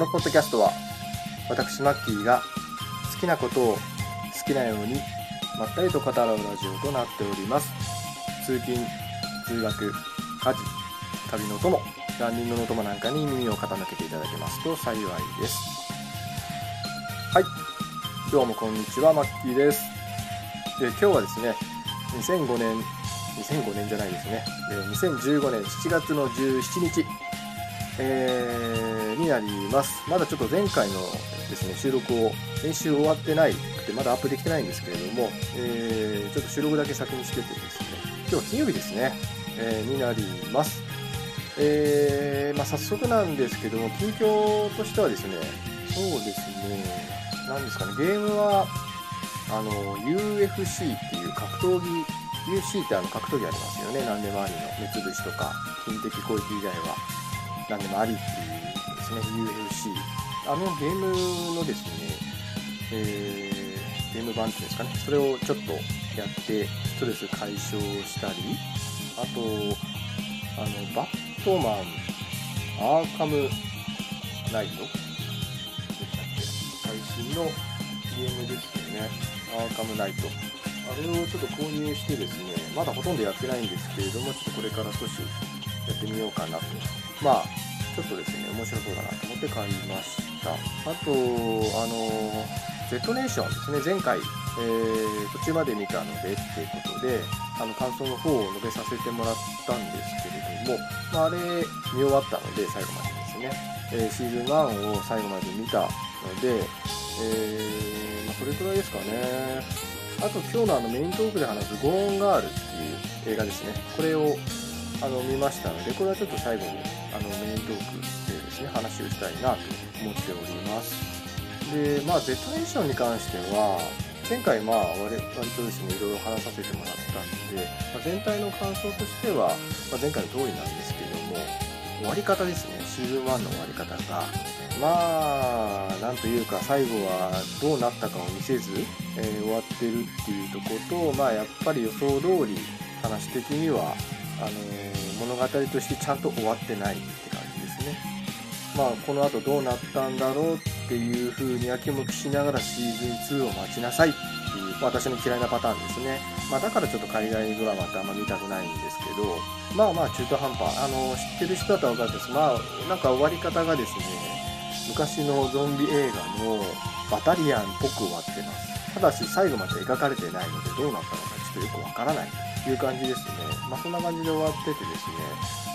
このポッドキャストは私マッキーが好きなことを好きなようにまったりと語らうラジオとなっております。通勤通学家事旅の友ランニングの友なんかに耳を傾けていただけますと幸いです。はい。どうもこんにちはマッキーです。で今日はですね2005年2005年じゃないですね。2015年7月の17日えー、になります。まだちょっと前回のですね収録を練習終わってないくてまだアップできてないんですけれども、えー、ちょっと収録だけ先にしててですね今日は金曜日ですね、えー、になります。えー、まあ、早速なんですけども近況としてはですねそうですね何ですかねゲームはあの UFC っていう格闘技 UFC ってあの格闘技ありますよね。何でもありの目つぶしとか金的攻撃以外は。何でもありっていうですね UFC あのゲームのですね、えー、ゲーム版っていうんですかねそれをちょっとやってストレス解消したりあとあのバットマンアーカムナイトでしたっけ？最新のゲームですよね。アーカムナイト。あれをちょっと購入してですねまだほとんどやってないんですけれどもちょっとこれから少しやってみようかなとまあちょっとですね面白そうだなと思って買いました。あとあの Z ネーションですね。前回、えー、途中まで見たのでっていうことであの感想の方を述べさせてもらったんですけれども、まあ、あれ見終わったので最後までですね、えー、シーズン1を最後まで見たので、えー、まあ、それくらいですかね。あと今日のあのメイントークで話す「ゴーンガール」っていう映画ですね。これをあの見ましたのでこれはちょっと最後にあのメイントークでですね話をしたいなと思っております。でまあ Z ネーションに関しては前回まあ割とですねいろいろ話させてもらったんで、まあ、全体の感想としては、まあ、前回の通りなんですけども終わり方ですね。シーズン1の終わり方が。まあなんというか最後はどうなったかを見せず、えー、終わってるっていうとことまあやっぱり予想通り話的にはあのー、物語としてちゃんと終わってないって感じですね。まあこの後どうなったんだろうっていう風にやきもきしながらシーズン2を待ちなさいっていう、私の嫌いなパターンですね、まあ、だからちょっと海外ドラマってあんま見たくないんですけどまあまあ中途半端。あの知ってる人だったら分かるんです。まあなんか終わり方がですね昔のゾンビ映画のバタリアンっぽく終わってます。ただし最後まで描かれてないのでどうなったのかちょっとよくわからない。いう感じですね。まあ、そんな感じで終わっててですね、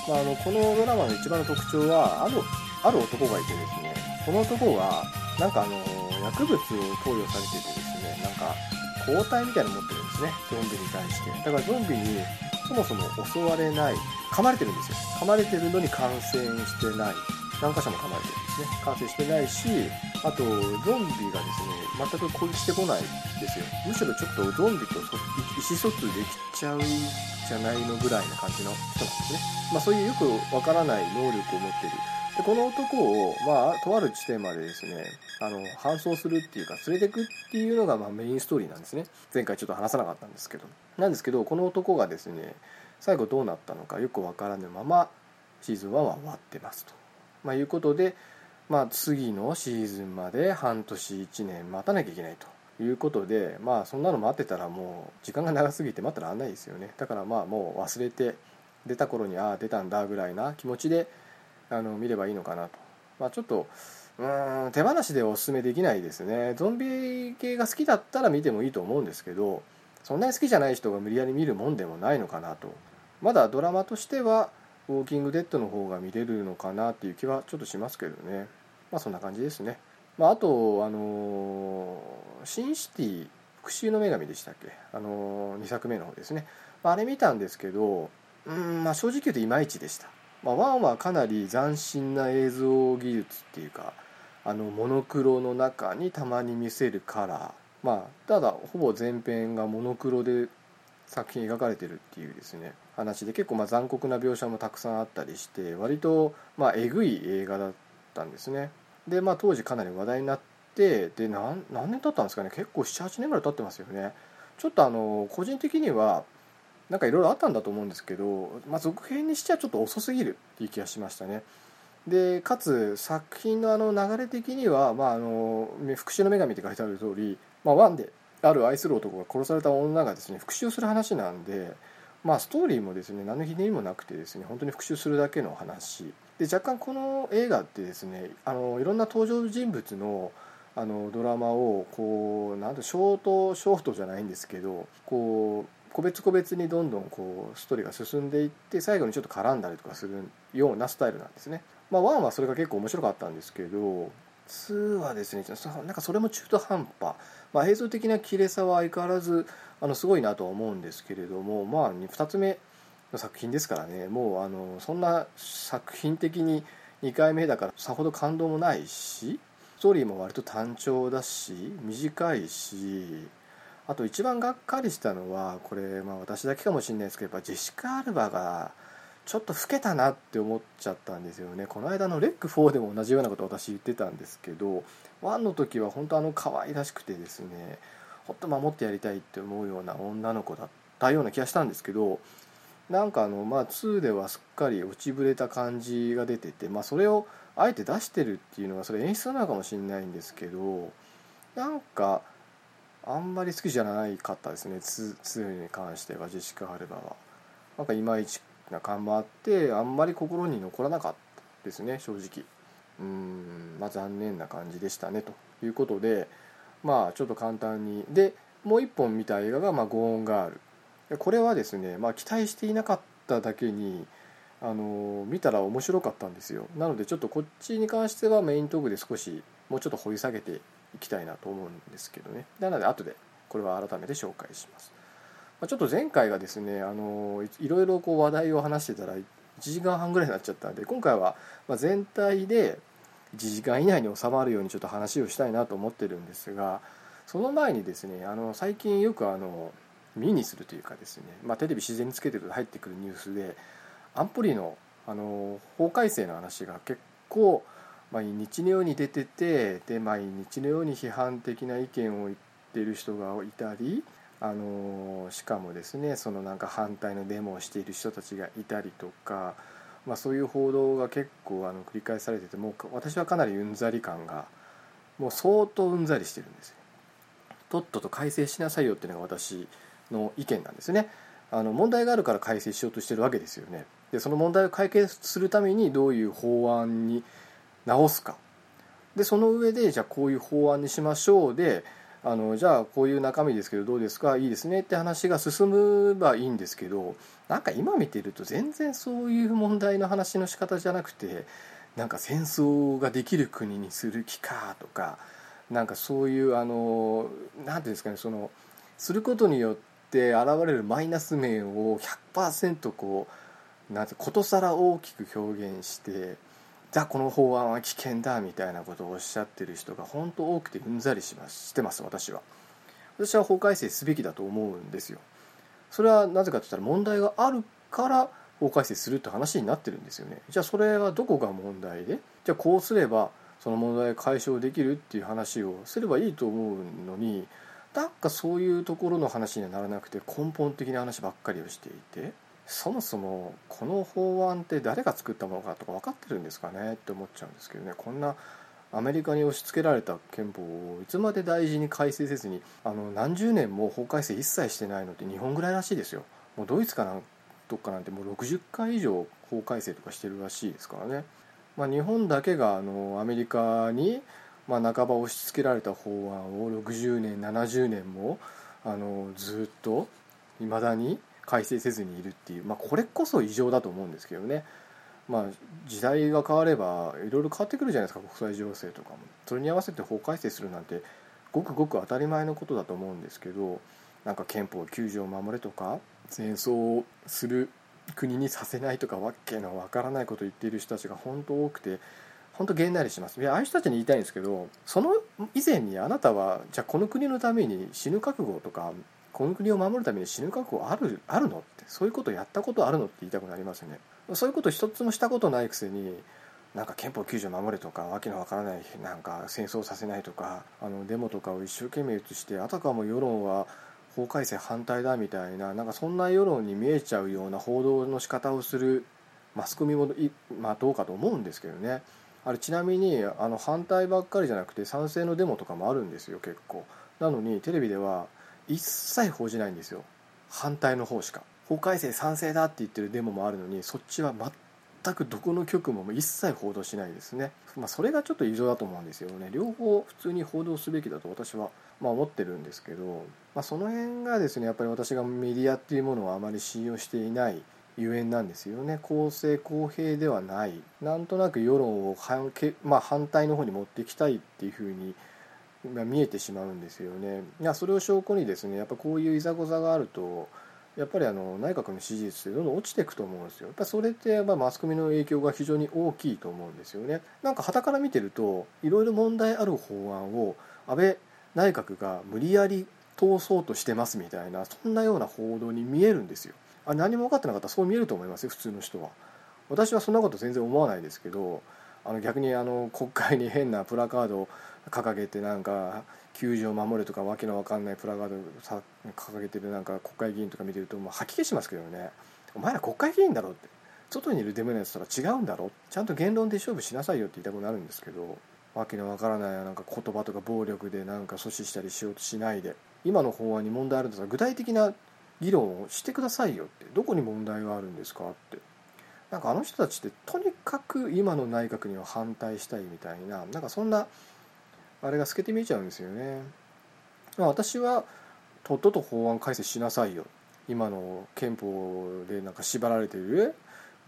まあ、あのこのドラマの一番の特徴はあるある男がいてですね。この男がなんかあの薬物を投与されててですね。なんか抗体みたいなの持ってるんですね。ゾンビに対して。だからゾンビにそもそも襲われない。噛まれてるんですよ。噛まれてるのに感染してない。何箇所も噛まれてるんですね。感染してないしあとゾンビがですね全く攻撃してこないですよ。むしろちょっとゾンビと意思疎通できちゃうじゃないのぐらいな感じの人なんですね、まあ、そういうよくわからない能力を持ってる。でこの男を、まあ、とある地点までですねあの搬送するっていうか連れてくっていうのが、まあ、メインストーリーなんですね。前回ちょっと話さなかったんですけど。なんですけどこの男がですね最後どうなったのかよくわからぬままシーズン1は終わってますと、まあ、いうことでまあ、次のシーズンまで半年1年待たなきゃいけないということでまあそんなの待ってたらもう時間が長すぎて待ってらあんないですよね。だからまあもう忘れて出た頃にああ出たんだぐらいな気持ちであの見ればいいのかなと、まあ、ちょっとうん手放しでおすすめできないですね。ゾンビ系が好きだったら見てもいいと思うんですけどそんなに好きじゃない人が無理やり見るもんでもないのかなと。まだドラマとしてはウォーキングデッドの方が見れるのかなっていう気はちょっとしますけどね。まあそんな感じですね、まあ、あとあのシンシティ復讐の女神でしたっけ？あの2作目の方ですね。あれ見たんですけどうんまあ正直言うといまいちでした、まあ、1はかなり斬新な映像技術っていうかあのモノクロの中にたまに見せるカラー。まあただほぼ全編がモノクロで作品描かれてるっていうですね話で結構まあ残酷な描写もたくさんあったりして割とまあえぐい映画だったんですね。でまあ当時かなり話題になってで何年経ったんですかね。結構78年ぐらい経ってますよね。ちょっとあの個人的にはなんかいろいろあったんだと思うんですけど、まあ、続編にしてはちょっと遅すぎるっていう気がしましたね。でかつ作品のあの流れ的には、まあ、あの復讐の女神って書いてある通り、まあ、ワンである愛する男が殺された女がですね復讐する話なんで、まあ、ストーリーもですね何のひねりもなくてですね本当に復讐するだけの話で若干この映画ってですねあのいろんな登場人物のあのドラマをこうなんショートショートじゃないんですけどこう個別個別にどんどんこうストーリーが進んでいって最後にちょっと絡んだりとかするようなスタイルなんですね。まあ、1はそれが結構面白かったんですけど2はですねなんかそれも中途半端、まあ、映像的な綺麗さは相変わらずあのすごいなとは思うんですけれども、まあ、2つ目の作品ですからね。もうあのそんな作品的に2回目だからさほど感動もないしストーリーも割と単調だし短いしあと一番がっかりしたのはこれ、まあ、私だけかもしれないですけどやっぱジェシカ・アルバがちょっと老けたなって思っちゃったんですよねこの間のレック4でも同じようなこと私言ってたんですけど1の時は本当あの可愛らしくてですねほんと守ってやりたいって思うような女の子だったような気がしたんですけどなんかあのまあ2ではすっかり落ちぶれた感じが出ててまあそれをあえて出してるっていうのはそれ演出なのかもしれないんですけどなんかあんまり好きじゃないかったですね 2, 2に関してはジェシカ・ハルバは。なんかいまいちな感もあってあんまり心に残らなかったですね正直。うんまあ残念な感じでしたねということでまあちょっと簡単に。でもう一本見た映画が、まあ、ゴーンガール。これはですね、まあ、期待していなかっただけにあの見たら面白かったんですよ。なのでちょっとこっちに関してはメイントークで少しもうちょっと掘り下げていきたいなと思うんですけどね。なので後でこれは改めて紹介します。ちょっと前回がですねあのいろいろこう話題を話してたら1時間半ぐらいになっちゃったんで今回は全体で1時間以内に収まるようにちょっと話をしたいなと思ってるんですがその前にですねあの最近よくあの見にするというかですね、まあ、テレビ自然につけてると入ってくるニュースで安保理のあの法改正の話が結構毎日のように出ててで毎日のように批判的な意見を言ってる人がいたりあのしかもですねそのなんか反対のデモをしている人たちがいたりとか、まあ、そういう報道が結構あの繰り返されててもう私はかなりうんざり感がもう相当うんざりしてるんですよ。とっとと改正しなさいよっていうのが私の意見なんですね。あの問題があるから改正しようとしてるわけですよね。でその問題を解決するためにどういう法案に直すかでその上でじゃあこういう法案にしましょうであのじゃあこういう中身ですけどどうですか？いいですねって話が進めばいいんですけどなんか今見てると全然そういう問題の話の仕方じゃなくてなんか戦争ができる国にする気かとかなんかそういうあの何ていうんですかねそのすることによって現れるマイナス面を100%こうなんてことさら大きく表現してだこの法案は危険だみたいなことをおっしゃってる人が本当多くてうんざりします。してます私は。私は法改正すべきだと思うんですよ。それはなぜかといったら問題があるから法改正するって話になってるんですよね。じゃあそれはどこが問題で？じゃあこうすればその問題を解消できるっていう話をすればいいと思うのになんかそういうところの話にはならなくて根本的な話ばっかりをしていてそもそもこの法案って誰が作ったものかとか分かってるんですかね？って思っちゃうんですけどね。こんなアメリカに押し付けられた憲法をいつまで大事に改正せずにあの何十年も法改正一切してないのって日本ぐらいらしいですよ。もうドイツかなんとかなんてもう60回以上法改正とかしてるらしいですからね、まあ、日本だけがあのアメリカに、まあ、半ば押し付けられた法案を60年70年もあのずっといまだに改正せずにいるっていう、まあ、これこそ異常だと思うんですけどね、まあ、時代が変わればいろいろ変わってくるじゃないですか国際情勢とかも。それに合わせて法改正するなんてごくごく当たり前のことだと思うんですけどなんか憲法9条を守れとか戦争をする国にさせないとかわけのわからないことを言っている人たちが本当多くて本当げんなりします。いやああいう人たちに言いたいんですけどその以前にあなたはじゃあこの国のために死ぬ覚悟とかこの国を守るために死ぬ覚悟あるあるのってそういうことやったことあるのって言いたくなりますよね。そういうこと一つもしたことないくせになんか憲法9条守れとかわけのわからないなんか戦争させないとかあのデモとかを一生懸命移してあたかも世論は法改正反対だみたいななんかそんな世論に見えちゃうような報道の仕方をするマスコミも、まあ、どうかと思うんですけどね。あれちなみにあの反対ばっかりじゃなくて賛成のデモとかもあるんですよ結構。なのにテレビでは一切報じないんですよ。反対の方しか。法改正賛成だって言ってるデモもあるのにそっちは全くどこの局も一切報道しないですね、まあ、それがちょっと異常だと思うんですよね。両方普通に報道すべきだと私はまあ思ってるんですけど、まあ、その辺がですねやっぱり私がメディアっていうものをあまり信用していないゆえんなんですよね。公正公平ではない。なんとなく世論を反,、まあ、反対の方に持っていきたいっていうふうに見えてしまうんですよね。いやそれを証拠にですねやっぱこういういざこざがあるとやっぱりあの内閣の支持率ってどんどん落ちていくと思うんですよ。やっぱそれってまあマスコミの影響が非常に大きいと思うんですよね。なんか傍から見てるといろいろ問題ある法案を安倍内閣が無理やり通そうとしてますみたいなそんなような報道に見えるんですよ。あ何も分かってなかったらそう見えると思いますよ普通の人は。私はそんなこと全然思わないですけどあの逆にあの国会に変なプラカードを掲げてなんか球場を守れとかわけのわかんないプラカードさ掲げてるなんか国会議員とか見てるともう吐き気しますけどね。お前ら国会議員だろって。外にいるデモのやつとは違うんだろちゃんと言論で勝負しなさいよって言いたくなるんですけど。わけのわからないなんか言葉とか暴力でなんか阻止したりしようとしないで。今の法案に問題あるんだったら具体的な議論をしてくださいよって。どこに問題があるんですかって。なんかあの人たちってとにかく今の内閣には反対したいみたいな。なんかそんなあれが透けて見えちゃうんですよね。まあ、私はとっとと法案改正しなさいよ今の憲法でなんか縛られている、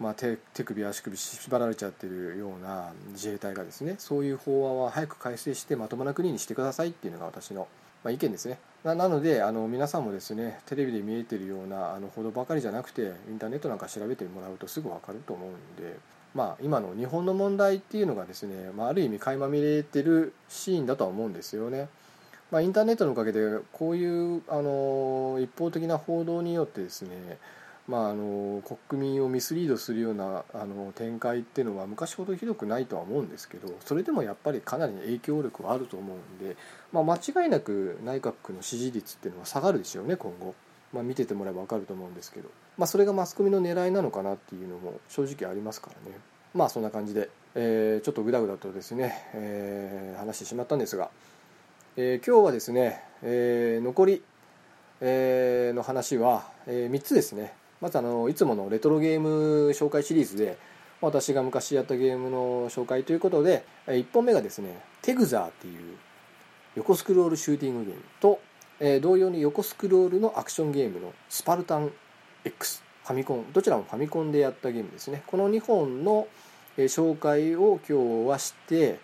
まあ、手手首足首縛られちゃってるような自衛隊がですねそういう法案は早く改正してまともな国にしてくださいっていうのが私の、まあ、意見ですねななのであの皆さんもですねテレビで見えてるようなあの報道ばかりじゃなくてインターネットなんか調べてもらうとすぐ分かると思うんでまあ、今の日本の問題っていうのがですね、まあ、ある意味垣間見れてるシーンだとは思うんですよね。まあ、インターネットのおかげでこういうあの一方的な報道によってですね、まあ、あの国民をミスリードするようなあの展開っていうのは昔ほどひどくないとは思うんですけどそれでもやっぱりかなり影響力はあると思うんで、まあ、間違いなく内閣の支持率っていうのは下がるでしょうね今後。まあ、見ててもらえば分かると思うんですけど、まあ、それがマスコミの狙いなのかなっていうのも正直ありますからね。まあそんな感じで、えー、ちょっとぐだぐだとですね、えー、話してしまったんですが、えー、今日はですね、えー、残り、えー、の話は、えー、3つですね。まずあのいつものレトロゲーム紹介シリーズで私が昔やったゲームの紹介ということで1本目がですねテグザーっていう横スクロールシューティングゲームとえー、同様に横スクロールのアクションゲームのスパルタン X ファミコンどちらもファミコンでやったゲームですね。この2本の、えー、紹介を今日はして、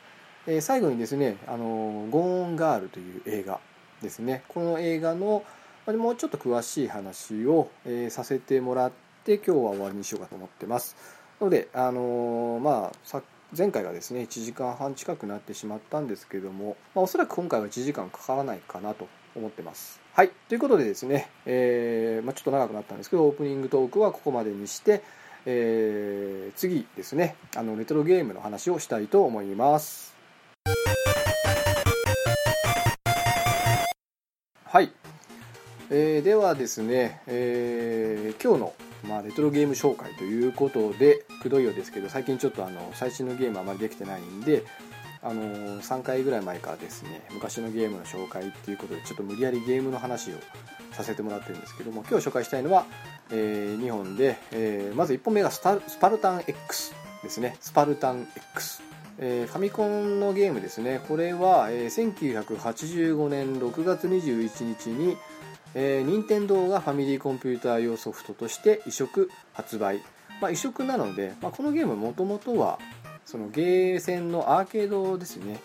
えー、最後にですね「あのゴーンガール」という映画ですね。この映画のもうちょっと詳しい話を、えー、させてもらって今日は終わりにしようかと思ってます。のであのまあ前回がですね1時間半近くなってしまったんですけども、まあ、おそらく今回は1時間かからないかなと思ってます。はい。ということでですね、えー、まあ、ちょっと長くなったんですけど、オープニングトークはここまでにして、えー、次ですね、あの、レトロゲームの話をしたいと思います。はい。えー、ではですね、えー、今日の、まあ、レトロゲーム紹介ということで、くどいようですけど、最近ちょっとあの、最新のゲームあまりできてないんで、あの3回ぐらい前からですね昔のゲームの紹介っていうことでちょっと無理やりゲームの話をさせてもらってるんですけども今日紹介したいのは、えー、2本で、えー、まず1本目がスタスパルタン X ですね。スパルタン X えー、ファミコンのゲームですね。これは、えー、1985年6月21日に、えー、任天堂がファミリーコンピューター用ソフトとして移植発売、まあ、移植なので、まあ、このゲームもともとはそのゲーセンのアーケードですね。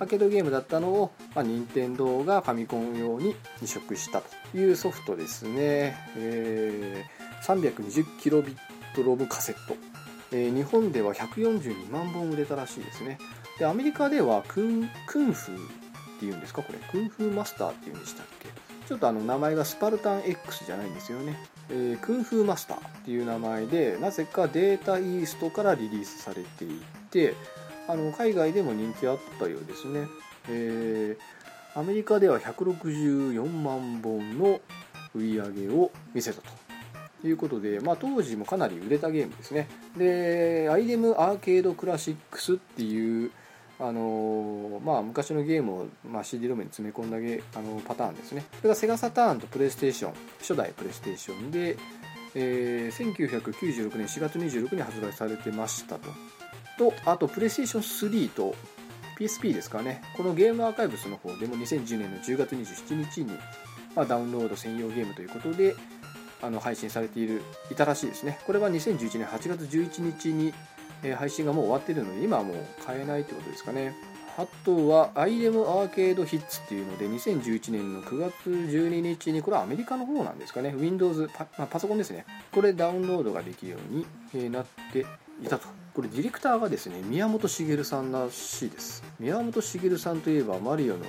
アーケードゲームだったのを、まあ、任天堂がファミコン用に移植したというソフトですね、えー、320kb ロムカセット、えー、日本では142万本売れたらしいですね。でアメリカではクンクンフーっていうんですか？これ。クンフーマスターっていうんでしたっけ？ちょっとあの名前がスパルタン X じゃないんですよね。えー、クンフーマスターっていう名前でなぜかデータイーストからリリースされていてあの海外でも人気あったようですね、えー、アメリカでは164万本の売り上げを見せたということで、まあ、当時もかなり売れたゲームですね。でアイデムアーケードクラシックスっていうあのまあ、昔のゲームを、まあ、CD ロムに詰め込んだゲあのパターンですね。それがセガサターンとプレイステーション初代プレイステーションで、えー、1996年4月26日に発売されてましたと。とあとプレイステーション3と PSP ですかね。このゲームアーカイブスの方でも2010年の10月27日に、まあ、ダウンロード専用ゲームということであの配信されているいたらしいですね。これは2011年8月11日にえ配信がもう終わってるので今はもう買えないってことですかね。あとは IM アーケードヒッツっていうので2011年の9月12日にこれはアメリカの方なんですかね。Windows パ,、まあ、パソコンですね。これダウンロードができるようになっていたと。これディレクターがですね宮本茂さんらしいです。宮本茂さんといえばマリオの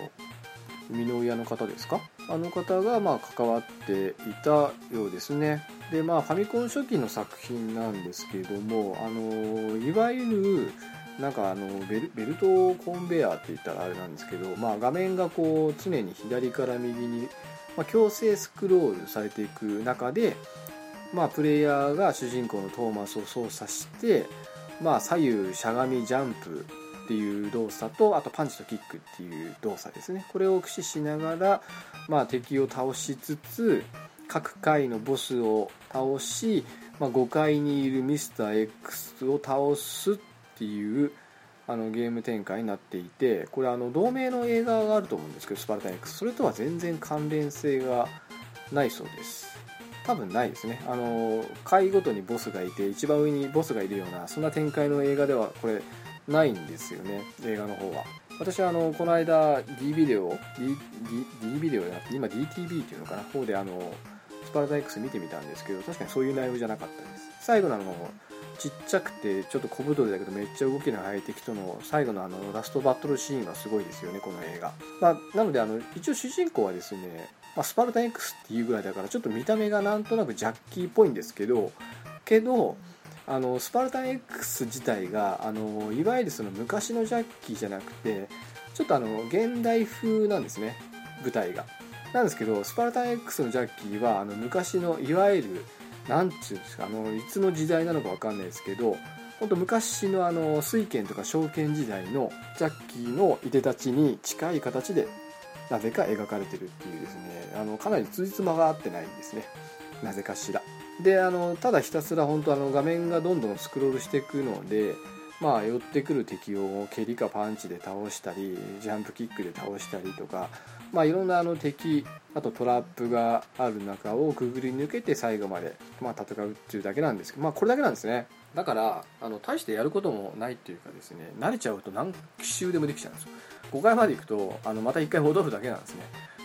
生みの親の方ですか？あの方がまあ関わっていたようですね。でまあファミコン初期の作品なんですけれどもあのいわゆるなんかあのベルベルトコンベヤーって言ったらあれなんですけど、まあ、画面がこう常に左から右に、まあ、強制スクロールされていく中で、まあ、プレイヤーが主人公のトーマスを操作して、まあ、左右しゃがみジャンプっていう動作とあとパンチとキックっていう動作ですね。これを駆使しながら、まあ、敵を倒しつつ各回のボスを倒し、まあ、5階にいるミスター X を倒すっていうあのゲーム展開になっていてこれあの同名の映画があると思うんですけどスパルタン X それとは全然関連性がないそうです。多分ないですね。あの回ごとにボスがいて一番上にボスがいるようなそんな展開の映画ではこれないんですよね。映画の方は。私はあのこの間 D ビデオ D, D, D ビデオじゃなくて今 DTV っていうのかな？方であのスパルタ X 見てみたんですけど確かにそういう内容じゃなかったです。最後のあのちっちゃくてちょっと小太りだけどめっちゃ動きの速い敵との最後のあのラストバトルシーンはすごいですよねこの映画、まあ、なのであの一応主人公はですね、まあ、スパルタン X っていうぐらいだからちょっと見た目がなんとなくジャッキーっぽいんですけどけどあのスパルタン X 自体があのいわゆるその昔のジャッキーじゃなくてちょっとあの現代風なんですね舞台が。なんですけどスパルタン X のジャッキーはあの昔のいわゆる何て言うんですかあのいつの時代なのか分かんないですけど本当昔のあの水剣とか証券時代のジャッキーのいでたちに近い形でなぜか描かれてるっていうですね。あのかなりつじつまが合ってないんですね。なぜかしら。であのただひたすら本当あの画面がどんどんスクロールしていくのでまあ寄ってくる敵を蹴りかパンチで倒したりジャンプキックで倒したりとかまあいろんなあの敵あとトラップがある中をくぐり抜けて最後まで、まあ、戦うっていうだけなんですけどまあこれだけなんですね。だからあの大してやることもないっていうかですね慣れちゃうと何周でもできちゃうんですよ。5回まで行くとあのまた1回戻るだけなんですね。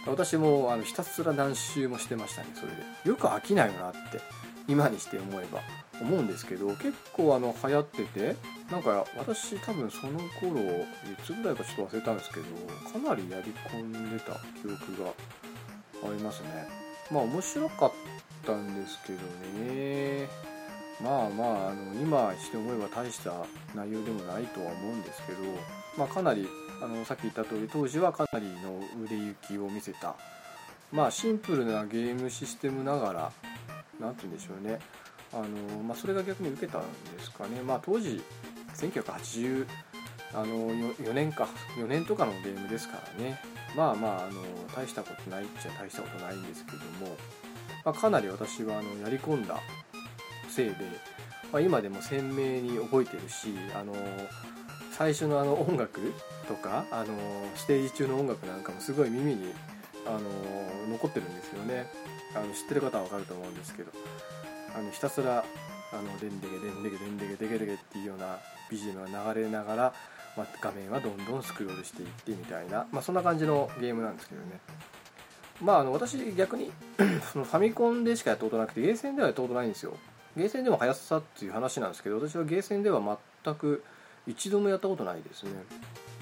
私もあのひたすら何周もしてましたねそれで。よく飽きないよなって今にして思えば思うんですけど結構あの流行っててなんか私多分その頃いつぐらいかちょっと忘れたんですけどかなりやり込んでた記憶がありますね。まあ面白かったんですけどね。まあまああの今して思えば大した内容でもないとは思うんですけど、まあ、かなりあのさっき言った通り当時はかなりの売れ行きを見せた。まあシンプルなゲームシステムながら何て言うんでしょうね。あの、まあ、それが逆に受けたんですかね。まあ当時1984年か4年とかのゲームですからね。まあまああの大したことないっちゃ大したことないんですけども、まあ、かなり私はあのやり込んだせいで、まあ、今でも鮮明に覚えてるしあの最初のあの音楽とかあのステージ中の音楽なんかもすごい耳にあの残ってるんですよね。あの知ってる方は分かると思うんですけど。あのひたすらあのデンデゲデンデゲデンデゲデゲデゲっていうような BGM が流れながら、まあ、画面はどんどんスクロールしていってみたいな、まあ、そんな感じのゲームなんですけどね。まああの私逆に そのファミコンでしかやったことなくてゲーセンではやったことないんですよ。ゲーセンでも速さっていう話なんですけど私はゲーセンでは全く一度もやったことないですね。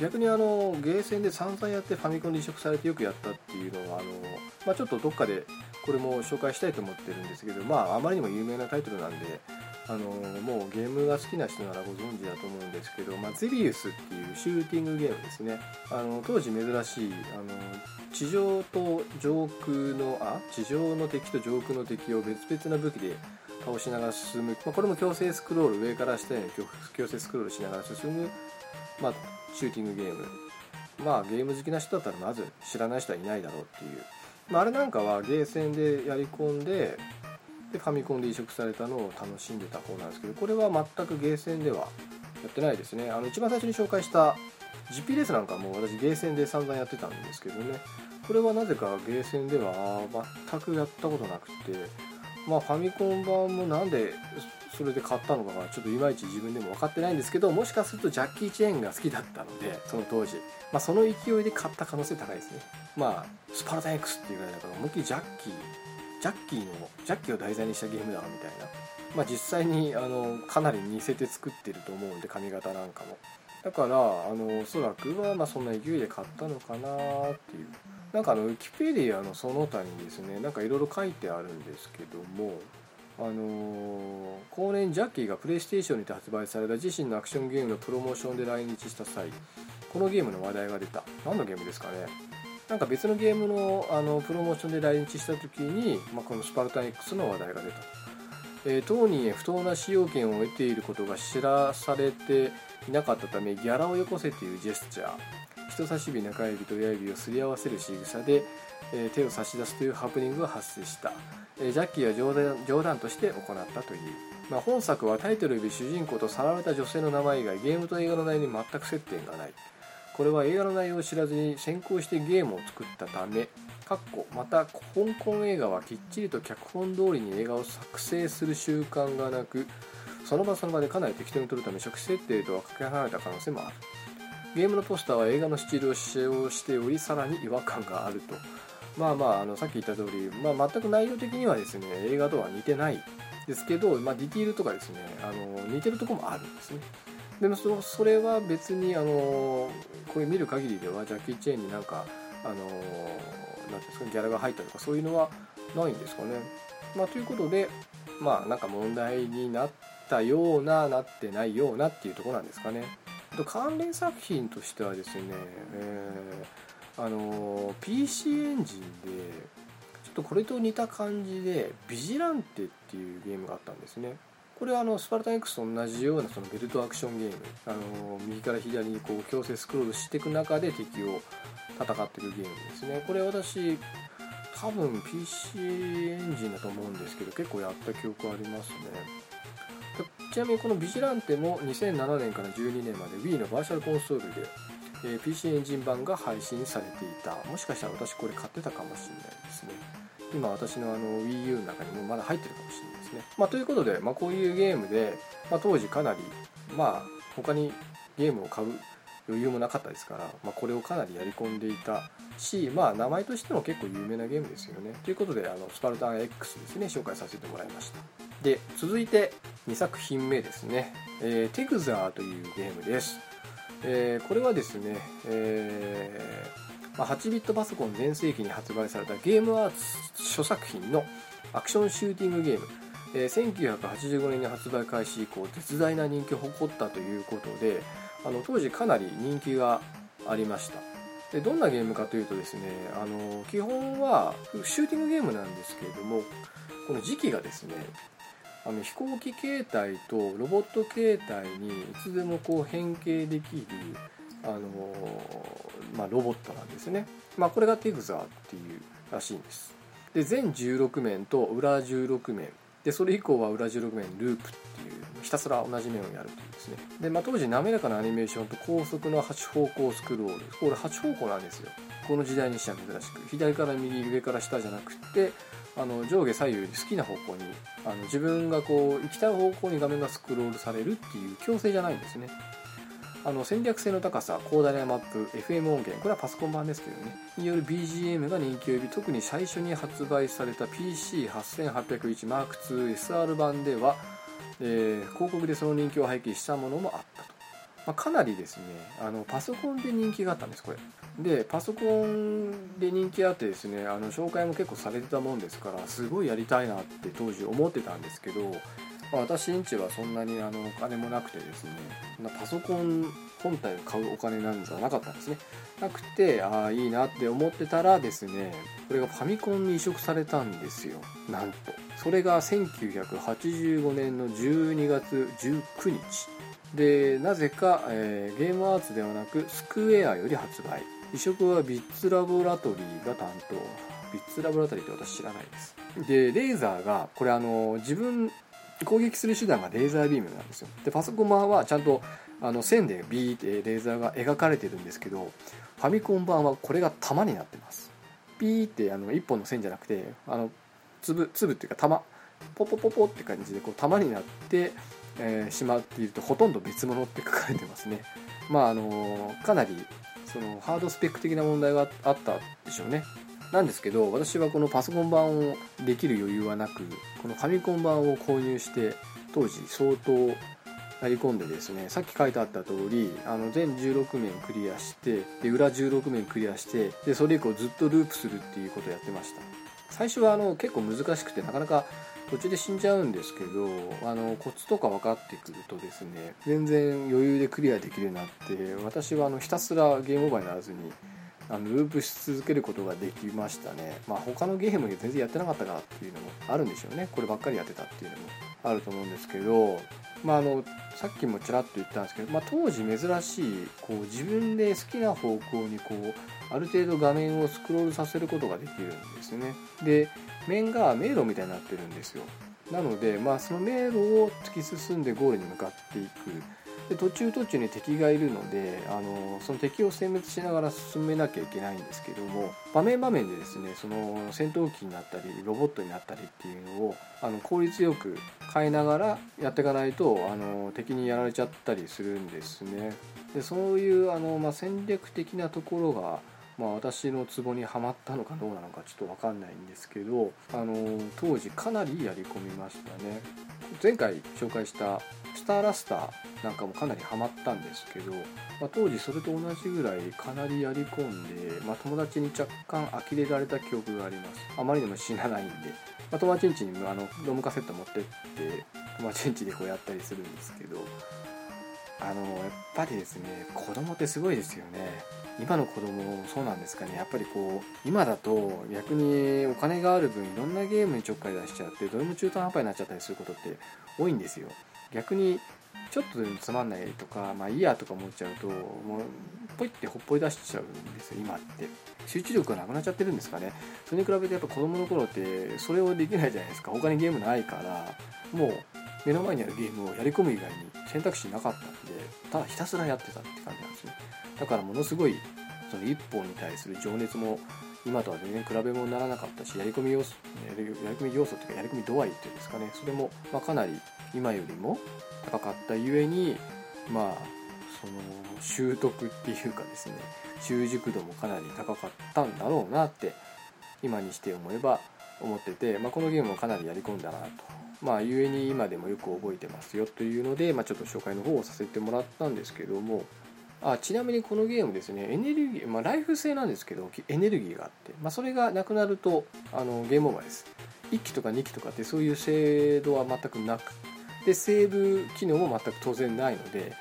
逆にあのゲーセンで散々やってファミコンで移植されてよくやったっていうのはあの、まあ、ちょっとどっかでこれも紹介したいと思ってるんですけどまああまりにも有名なタイトルなんであのもうゲームが好きな人ならご存知だと思うんですけど、まあ、ゼビウスっていうシューティングゲームですね。あの当時珍しいあの地上と上空のあ地上の敵と上空の敵を別々な武器で倒しながら進む、まあ、これも強制スクロール上から下へ強制スクロールしながら進む、まあ、シューティングゲーム。まあゲーム好きな人だったらまず知らない人はいないだろうっていう、まあ、あれなんかはゲーセンでやり込んででファミコンで移植されたのを楽しんでた方なんですけどこれは全くゲーセンではやってないですね。あの一番最初に紹介した GP レースなんかも私ゲーセンで散々やってたんですけどね。これはなぜかゲーセンでは全くやったことなくてまあファミコン版もなんでそれで買ったのかがちょっといまいち自分でも分かってないんですけどもしかするとジャッキー・チェーンが好きだったのでその当時、まあ、その勢いで買った可能性高いですね。まあスパルタン X っていうぐらいだから思いっきりジャッキージャッキーのジャッキーを題材にしたゲームだなみたいな。まあ実際にあのかなり似せて作ってると思うんで髪型なんかも。だからあのおそらくはまあそんな勢いで買ったのかなっていう。なんかあのウィキペディアのその他にですねなんかいろいろ書いてあるんですけどもあのー、後年ジャッキーがプレイステーションにて発売された自身のアクションゲームのプロモーションで来日した際このゲームの話題が出た。何のゲームですかね。なんか別のゲームのあのプロモーションで来日した時に、まあ、このスパルタン X の話題が出た、えー、当人へ不当な使用権を得ていることが知らされていなかったためギャラをよこせというジェスチャー。人差し指中指と親指をすり合わせる仕草で、えー、手を差し出すというハプニングが発生した、えー、ジャッキーは冗談冗談として行ったという、まあ、本作はタイトルより主人公とさらわれた女性の名前以外ゲームと映画の内容に全く接点がない。これは映画の内容を知らずに先行してゲームを作ったためかっこまた香港映画はきっちりと脚本通りに映画を作成する習慣がなくその場その場でかなり適当に撮るため初期設定とはかけ離れた可能性もある。ゲームのポスターは映画のスチールを使用しておりさらに違和感があるとまあまああのさっき言った通り、まあ、全く内容的にはですね映画とは似てないですけど、まあ、ディティールとかですねあの似てるとこもあるんですねでもそれは別にあのこれ見る限りではジャッキー・チェーンになんかあのなんですかギャラが入ったとかそういうのはないんですかね。まあ、ということでまあなんか問題になったようななってないようなっていうとこなんですかね。と関連作品としてはですね、えー、あの PC エンジンでちょっとこれと似た感じで「ビジランテ」っていうゲームがあったんですね。これはあのスパルタン X と同じようなそのベルトアクションゲーム。あの右から左にこう強制スクロールしていく中で敵を戦っていくゲームですね。これ私多分 PC エンジンだと思うんですけど結構やった記憶ありますね。ちなみにこのビジランテも2007年から12年まで Wii のバーチャルコンソールで、PC エンジン版が配信されていたもしかしたら私これ買ってたかもしれないですね今私のあの WiiU の中にもまだ入ってるかもしれないですね。まあ、ということで、まあ、こういうゲームで、まあ、当時かなり、まあ、他にゲームを買う余裕もなかったですから、まあ、これをかなりやり込んでいたし、まあ、名前としても結構有名なゲームですよね。ということであのスパルタン X ですね紹介させてもらいました。で続いて2作品目ですね、えー、テグザーというゲームです。えー、これはですね、えーま8ビットパソコン全盛期に発売されたゲームアーツ初作品のアクションシューティングゲーム、えー、1985年に発売開始以降絶大な人気を誇ったということであの当時かなり人気がありました。でどんなゲームかというとですねあの基本はシューティングゲームなんですけれどもこの時期がですねあの飛行機形態とロボット形態にいつでもこう変形できるあのまあ、ロボットなんですね、まあ、これがテグザーっていうらしいんです。で全16面と裏16面でそれ以降は裏16面ループっていうひたすら同じ面をやるというですね。で、まあ、当時滑らかなアニメーションと高速の8方向スクロール。これ8方向なんですよ。この時代にしては珍しく。左から右上から下じゃなくてあの上下左右好きな方向にあの自分がこう行きたい方向に画面がスクロールされるっていう強制じゃないんですね。あの戦略性の高さ広大なマップ FM 音源これはパソコン版ですけどね。による BGM が人気を呼び特に最初に発売された PC8801M2SR 版では、えー、広告でその人気を背景したものもあったと、まあ、かなりですねあのパソコンで人気があったんですこれ。でパソコンで人気あってですねあの紹介も結構されてたもんですからすごいやりたいなって当時思ってたんですけどまあ、私んちはそんなにあのお金もなくてですねパソコン本体を買うお金なんじゃなかったんですね。なくてああいいなって思ってたらですねこれがファミコンに移植されたんですよ。なんと。それが1985年の12月19日。でなぜか、えー、ゲームアーツではなくスクエアより発売。移植はビッツラボラトリーが担当。ビッツラボラトリーって私知らないです。でレーザーがこれあの自分攻撃する手段がレーザービームなんですよ。でパソコン版はちゃんとあの線でビーってレーザーが描かれてるんですけどファミコン版はこれが玉になってます。ピーってあの1本の線じゃなくてあの粒粒っていうか玉。ポポポポって感じでこう玉になって、えー、しまっているとほとんど別物って書かれてますね。まああのかなりそのハードスペック的な問題があったでしょうね。なんですけど私はこのパソコン版をできる余裕はなくこのファミコン版を購入して当時相当やり込んでですねさっき書いてあった通りあの全16面クリアしてで裏16面クリアしてでそれ以降ずっとループするっていうことをやってました。最初はあの結構難しくてなかなか途中で死んじゃうんですけどあのコツとか分かってくるとですね全然余裕でクリアできるようになって私はあのひたすらゲームオーバーにならずにあのループし続けることができましたね。まあ他のゲーム全然やってなかったからっていうのもあるんでしょうね。こればっかりやってたっていうのもあると思うんですけどまああのさっきもちらっと言ったんですけど、まあ、当時珍しいこう自分で好きな方向にこうある程度画面をスクロールさせることができるんですね。で面が迷路みたいになってるんですよ。なので、まあ、その迷路を突き進んでゴールに向かっていく。で途中途中に敵がいるのであのその敵を殲滅しながら進めなきゃいけないんですけども場面場面でですねその戦闘機になったりロボットになったりっていうのをあの効率よく変えながらやっていかないとあの敵にやられちゃったりするんですね。でそういうあの、まあ、戦略的なところがまあ、私のツボにはまったのかどうなのかちょっと分かんないんですけどあの当時かなりやり込みましたね。前回紹介したスターラスターなんかもかなりハマったんですけど、まあ、当時それと同じぐらいかなりやり込んで、まあ、友達に若干呆れられた記憶があります。あまりにも死なないんで、まあ、友達ん家にあのドームカセット持ってって友達ん家でこうやったりするんですけどあのやっぱりですね子供ってすごいですよね。今の子供そうなんですかね。やっぱりこう今だと逆にお金がある分いろんなゲームにちょっかい出しちゃってどれも中途半端になっちゃったりすることって多いんですよ。逆にちょっとでもつまんないとかまあいいやとか思っちゃうともうポイってほっぽり出しちゃうんですよ今って。集中力がなくなっちゃってるんですかね。それに比べてやっぱ子供の頃ってそれをできないじゃないですか。他にゲームないからもう目の前にあるゲームをやり込む以外に選択肢なかったんでただひたすらやってたって感じなんですね。だからものすごいその一本に対する情熱も今とは全然比べ物にならなかったしやり込み要素やり込み要素っていうかやり込み度合いっていうんですかねそれもまかなり今よりも高かったゆえにまあその習得っていうかですね習熟度もかなり高かったんだろうなって今にして思えば思ってて、まあ、このゲームもかなりやり込んだなとまあゆえに今でもよく覚えてますよというので、まあ、ちょっと紹介の方をさせてもらったんですけどもあちなみにこのゲームですねエネルギー、まあ、ライフ制なんですけどエネルギーがあって、まあ、それがなくなるとあのゲームオーバーです。1機とか2機とかってそういう制度は全くなくでセーブ機能も全く当然ないので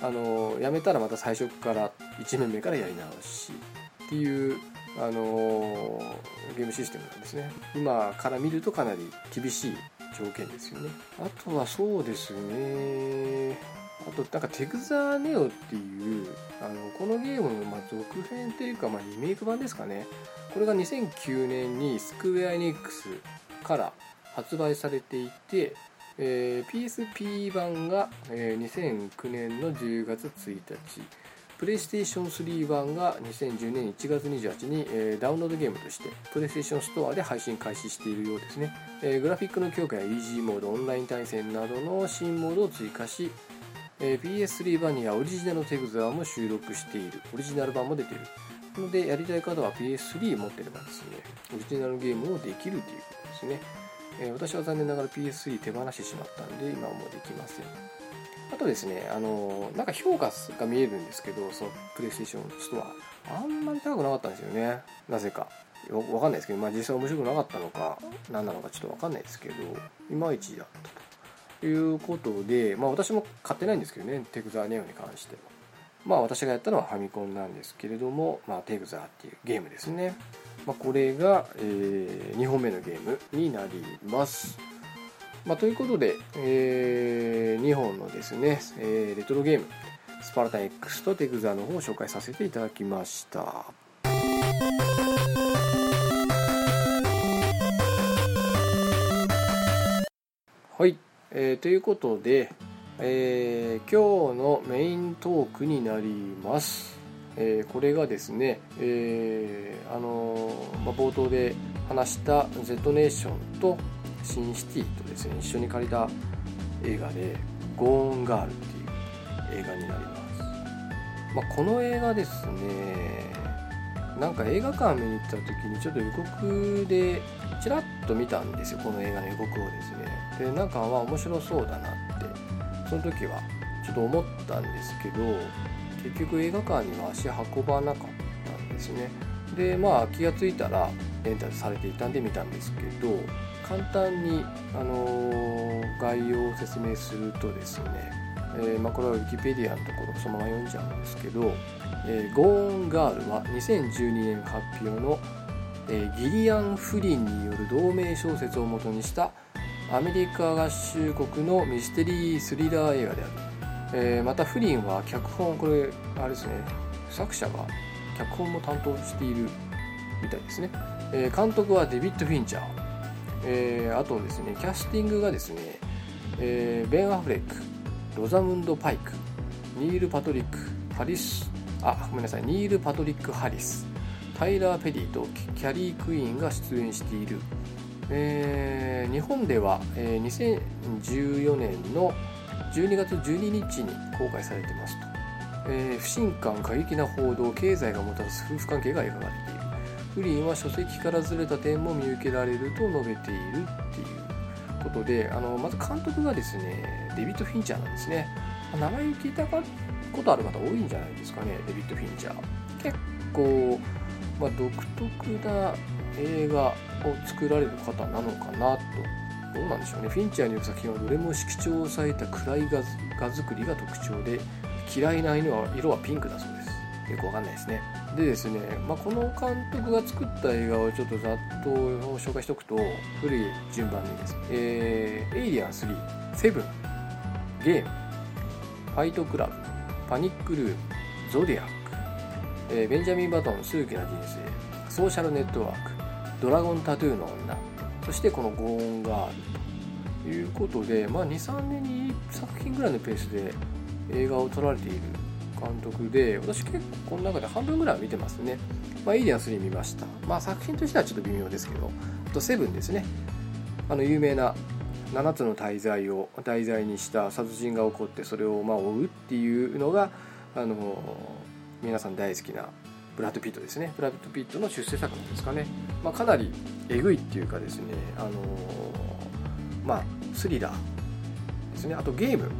あのやめたらまた最初から1面目からやり直しっていうあのゲームシステムなんですね。今から見るとかなり厳しい条件ですよね。あとはそうですね。あとなんかテグザーネオっていうあのこのゲームのま続編っていうかまリメイク版ですかね。これが2009年にスクウェア・エニックスから発売されていて、えー、PSP 版が、えー、2009年の10月1日プレイステーション3版が2010年1月28日に、えー、ダウンロードゲームとしてプレイステーションストアで配信開始しているようですね、えー、グラフィックの強化やイージーモードオンライン対戦などの新モードを追加しえー、PS3 版にはオリジナルのテグザーも収録している。オリジナル版も出ているのでやりたい方は PS3 持ってればですねオリジナルゲームをできるということですね、えー、私は残念ながら PS3 手放してしまったんで今はもうできません。あとですねあのなんか評価が見えるんですけどそのプレイステーションストア。あんまり高くなかったんですよね。なぜか。わかんないですけど、まあ、実際面白くなかったのか何なのかちょっとわかんないですけどいまいちだったと。いうことで、まあ、私も買ってないんですけどねテグザーネオに関しては。まあ私がやったのはファミコンなんですけれども、まあ、テグザーっていうゲームですね。まあ、これが、えー、2本目のゲームになります。まあ、ということで、えー、2本のですね、えー、レトロゲーム、スパルタン X とテグザーの方を紹介させていただきました。はい、えー、ということで、えー、今日のメイントークになります。えー、これがですね、えー、あのまあ、冒頭で話した Z ネーションとシンシティとですね一緒に借りた映画で「ゴーンガール」っていう映画になります、まあ、この映画ですねなんか映画館見に行った時にちょっと予告でちらっと見たんですよこの映画の予告をですねでなんかは面白そうだなってその時はちょっと思ったんですけど結局映画館には足運ばなかったんですね。でまあ気が付いたらレンタルされていたんで見たんですけど簡単に、あのー、概要を説明するとですね、えー、まあ、これはウィキペディアのところそのまま読んじゃうんですけど「えー、ゴーンガール」は2012年発表の、えギリアン・フリンによる同名小説をもとにしたアメリカ合衆国のミステリースリラー映画である、えまたフリンは脚本これあれですね。作者が脚本も担当しているみたいですね、え監督はデビッド・フィンチャー。えー、あとですねキャスティングがですね、えー、ベン・アフレックロザムンド・パイクニール・パトリックハリスあごめんなさいニール・パトリック・ハリスタイラー・ペディとキャリー・クイーンが出演している、えー、日本では、えー、2014年の12月12日に公開されてますと、えー、不信感過激な報道経済がもたらす夫婦関係が描かれている。フリーは書籍からずれた点も見受けられると述べているっていうことであのまず監督がですねデビッド・フィンチャーなんですね。名前聞いたことある方多いんじゃないですかねデビッド・フィンチャー。結構、まあ、独特な映画を作られる方なのかなと。どうなんでしょうね。フィンチャーによる作品はどれも色調を抑えた暗い画画作りが特徴で嫌いな犬は色はピンクだそうです。よくわかんないですね。でですね、まあ、この監督が作った映画をちょっとざっと紹介しておくと古い順番にですね、えー、エイリアン3、セブン、ゲーム、ファイトクラブ、パニックルーム、ゾディアック、えー、ベンジャミン・バトン、数奇な人生、ソーシャルネットワーク、ドラゴンタトゥーの女、そしてこのゴーンガールということで、まあ、2、3年に作品ぐらいのペースで映画を撮られている監督で私結構この中で半分ぐらいは見てますね、まあ、エイリアン3見ました、まあ、作品としてはちょっと微妙ですけど。あとセブンですね。あの有名な7つの大罪を題材にした殺人が起こってそれをまあ追うっていうのがあの皆さん大好きなブラッド・ピットですね。ブラッド・ピットの出世作なんですかね、まあ、かなりえぐいっていうかですねあのまあスリラーですね。あとゲーム。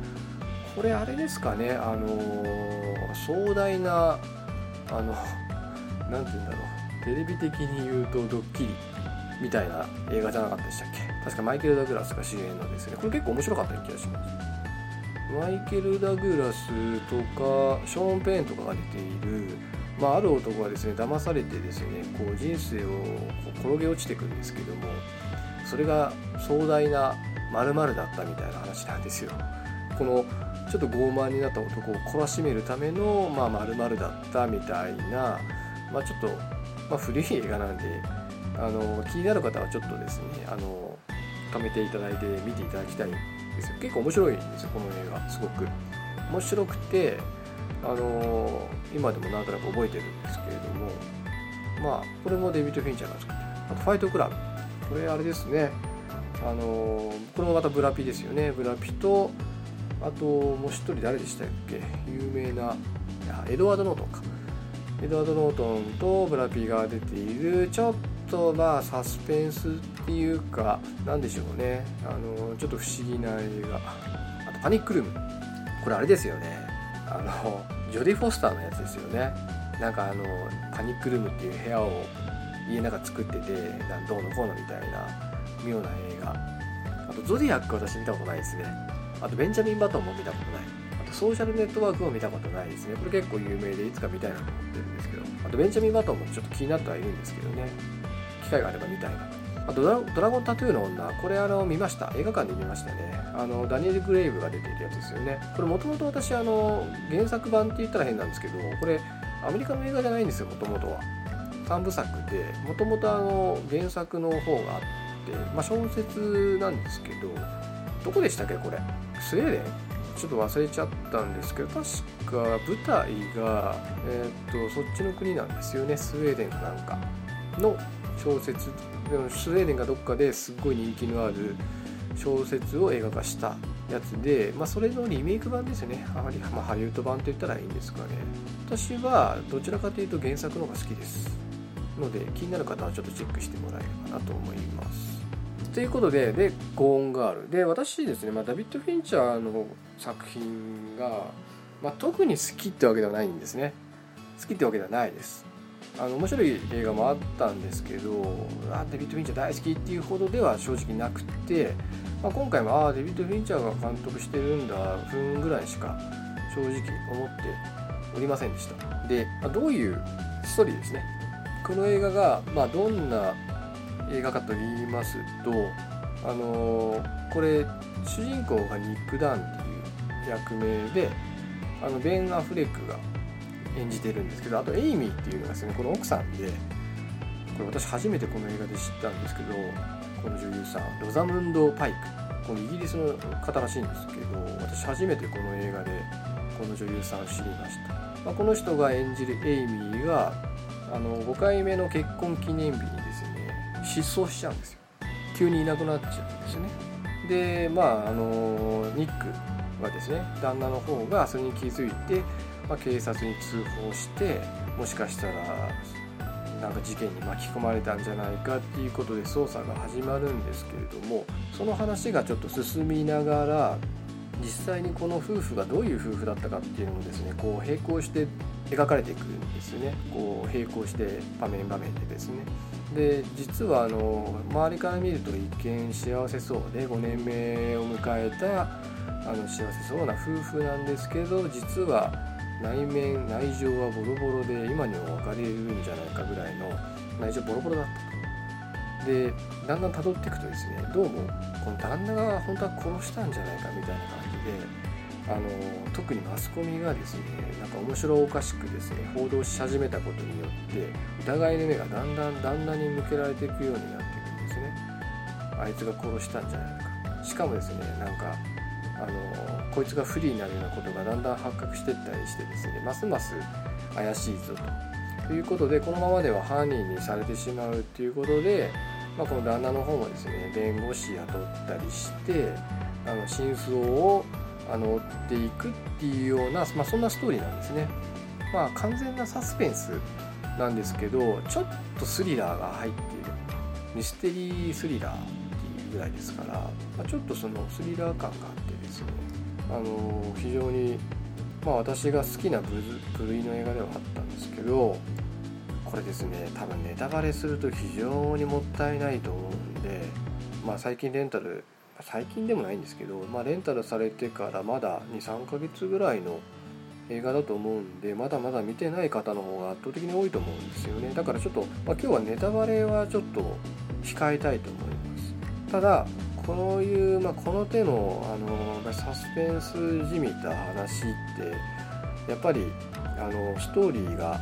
これあれですかねあの壮大なあの 何て言うんだろう。テレビ的に言うとドッキリみたいな映画じゃなかったでしたっけ。確かマイケル・ダグラスが主演のですね。これ結構面白かった気がします。マイケル・ダグラスとかショーン・ペーンとかが出ている、まあ、ある男がですね騙されてですねこう人生を転げ落ちていくんですけどもそれが壮大な〇〇だったみたいな話なんですよ。このちょっと傲慢になった男を懲らしめるためのまあ〇〇だったみたいな、まあ、ちょっと、まあ、古い映画なんであの気になる方はちょっとですねあの貯めていただいて見ていただきたいですよ。結構面白いんですよこの映画。すごく。面白くてあの今でもなんとなく覚えてるんですけれどもまあこれもデビッド・フィンチャーが作ってる。あとファイトクラブ。これあれですね。あのこれもまたブラピですよね。ブラピとあともう一人誰でしたっけ？有名なエドワード・ノートンか。エドワード・ノートンとブラピが出ているちょっとまあサスペンスっていうか何でしょうね。あのちょっと不思議な映画。あとパニックルーム。これあれですよね。あのジョディ・フォスターのやつですよね。なんかあのパニックルームっていう部屋を家の中作っててどうのこうのみたいな妙な映画。あとゾディアック私見たことないですね。あとベンジャミン・バトンも見たことない。あとソーシャルネットワークも見たことないですね。これ結構有名でいつか見たいなと思ってるんですけど。あとベンジャミン・バトンもちょっと気になってはいるんですけどね。会があれば見たいな。あとドラゴンタトゥーの女これあの見ました。映画館で見ましたね。あのダニエル・グレイブが出ているやつですよね。これもともと私あの原作版って言ったら変なんですけどこれアメリカの映画じゃないんですよもともとは。3部作でもともと原作の方があって、まあ、小説なんですけどどこでしたっけこれ？スウェーデン？ちょっと忘れちゃったんですけど確か舞台が、えー、っとそっちの国なんですよねスウェーデンかなんかの小説スウェーデンかどっかですっごい人気のある小説を映画化したやつで、まあ、それのリメイク版ですよね。ハリ,、まあ、ハリウッド版と言ったらいいんですかね。私はどちらかというと原作の方が好きです。ので気になる方はちょっとチェックしてもらえればなと思います。ということででゴーンガール。で私ですね、まあ、ダビッド・フィンチャーの作品が、まあ、特に好きってわけではないんですね。好きってわけではないです。あの面白い映画もあったんですけどあデビッド・フィンチャー大好きっていうほどでは正直なくて、まあ、今回もああデビッド・フィンチャーが監督してるんだふんぐらいしか正直思っておりませんでした。で、まあ、どういうストーリーですね。この映画が、まあ、どんな映画かと言いますとあのー、これ主人公がニック・ダンっていう役名であのベン・アフレックが演じてるんですけどあとエイミーっていうのがですねこの奥さんでこれ私初めてこの映画で知ったんですけどこの女優さんロザムンド・パイク。このイギリスの方らしいんですけど私初めてこの映画でこの女優さんを知りました、まあ、この人が演じるエイミーがあの5回目の結婚記念日にですね失踪しちゃうんですよ。急にいなくなっちゃうんですね。でまああのニックはですね旦那の方がそれに気づいてまあ、警察に通報してもしかしたらなんか事件に巻き込まれたんじゃないかっていうことで捜査が始まるんですけれどもその話がちょっと進みながら実際にこの夫婦がどういう夫婦だったかっていうのもですねこう並行して描かれていくんですね。こう並行して場面場面でですね。で実はあの周りから見ると一見幸せそうで5年目を迎えたあの幸せそうな夫婦なんですけど実は内面内情はボロボロで今にも別れるんじゃないかぐらいの内情ボロボロだ。ったとでだんだん辿っていくとですねどうもこの旦那が本当は殺したんじゃないかみたいな感じであの特にマスコミがですねなんか面白おかしくですね報道し始めたことによって疑いの目がだんだん旦那に向けられていくようになっていくんですね。あいつが殺したんじゃないか。しかもですねなんかあのこいつが不利になるようなことがだんだん発覚していったりしてですねますます怪しいぞということでこのままでは犯人にされてしまうということで、まあ、この旦那の方もですね弁護士雇ったりしてあの真相をあの追っていくっていうような、まあ、そんなストーリーなんですね。まあ完全なサスペンスなんですけどちょっとスリラーが入っているミステリースリラーっていうぐらいですから、まあ、ちょっとそのスリラー感があってあの非常に、まあ、私が好きな部類の映画ではあったんですけどこれですね多分ネタバレすると非常にもったいないと思うんで、まあ、最近レンタル最近でもないんですけど、まあ、レンタルされてからまだ23ヶ月ぐらいの映画だと思うんでまだまだ見てない方の方が圧倒的に多いと思うんですよね。だからちょっと、まあ、今日はネタバレはちょっと控えたいと思います。ただこういう、まあ、この手のあのサスペンスじみた話ってやっぱりあのストーリーが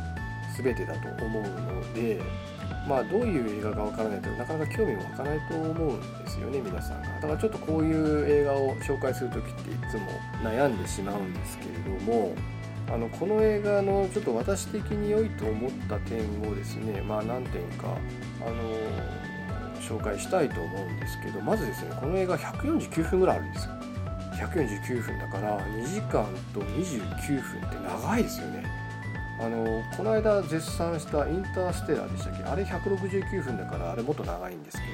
全てだと思うのでまあどういう映画かわからないとなかなか興味も湧かないと思うんですよね皆さんが。だからちょっとこういう映画を紹介する時っていつも悩んでしまうんですけれどもあのこの映画のちょっと私的に良いと思った点をですねまあ何点かあの紹介したいと思うんですけどまずですねこの映画149分ぐらいあるんですよ。149分だから2時間と29分って長いですよね。あのこの間絶賛したインターステラーでしたっけ？あれ169分だからあれもっと長いんですけど、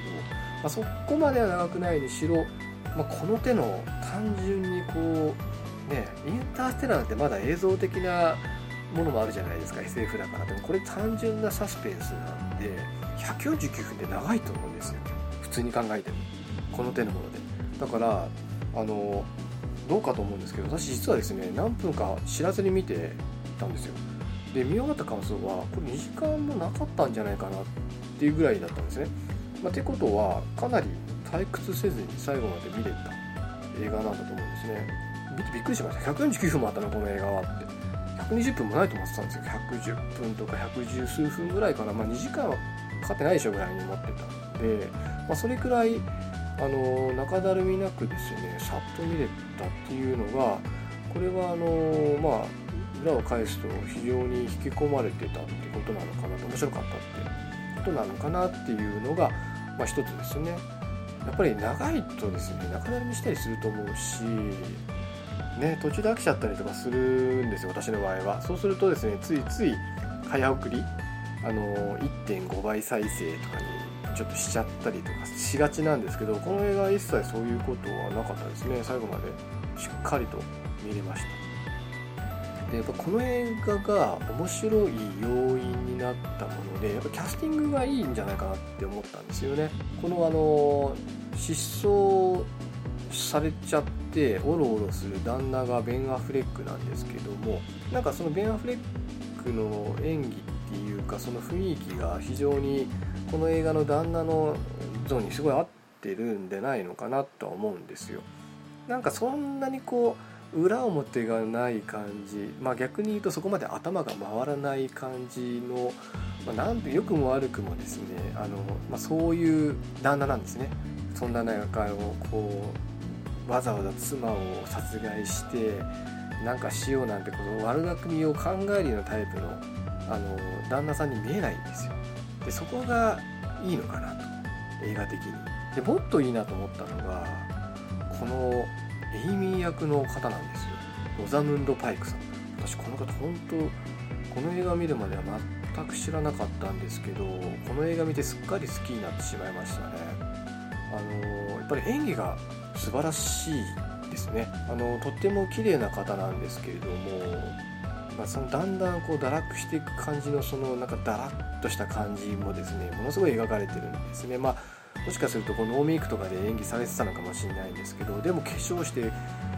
まあ、そこまでは長くないにしろ、まあ、この手の単純にこうねインターステラーなんてまだ映像的なものもあるじゃないですか SF だから。でもこれ単純なサスペンスなんで149分って長いと思うんですよ。普通に考えても。この手のもので。だからあのどうかと思うんですけど私実はですね何分か知らずに見てたんですよ。で見終わった感想はこれ2時間もなかったんじゃないかなっていうぐらいだったんですね、まあ、ってことはかなり退屈せずに最後まで見れた映画なんだと思うんですね。びっくりしました。149分もあったのこの映画はって。120分もないと思ってたんですよ。110分とか110数分ぐらいかな、まあ、2時間かかってないでしょぐらいに思ってたんで、まあ、それくらいあの中だるみなくですねさっと見れたっていうのがこれはあのまあ裏を返すと非常に引き込まれてたってことなのかなと面白かったってことなのかなっていうのが、まあ、一つですね。やっぱり長いとですね中だるみしたりすると思うしね途中で飽きちゃったりとかするんですよ私の場合は。そうするとですねついつい早送りあの1.5倍再生とかにちょっとしちゃったりとかしがちなんですけどこの映画一切そういうことはなかったですね。最後までしっかりと見れました。でやっぱこの映画が面白い要因になったものでやっぱキャスティングがいいんじゃないかなって思ったんですよね。このあの失踪されちゃっておろおろする旦那がベン・アフレックなんですけどもなんかそのベン・アフレックの演技かその雰囲気が非常にこの映画の旦那の像にすごい合ってるんでないのかなとは思うんですよ。なんかそんなにこう裏表がない感じまあ逆に言うとそこまで頭が回らない感じの、まあ、なんて良くも悪くもですねあの、まあ、そういう旦那なんですね。そんな中をこうわざわざ妻を殺害してなんかしようなんてこと悪巧みを考えるようなタイプのあの旦那さんに見えないんですよ。でそこがいいのかなと。映画的に。でもっといいなと思ったのがこのエイミー役の方なんですよ。ロザムンド・パイクさん。私この方本当この映画を見るまでは全く知らなかったんですけどこの映画見てすっかり好きになってしまいましたね。あのやっぱり演技が素晴らしいですね。あのとっても綺麗な方なんですけれどもま、そのだんだんこう堕落していく感じのそのなんかだらっとした感じもですねものすごい描かれてるんですね。まあもしかするとこのノーメイクとかで演技されてたのかもしれないんですけどでも化粧して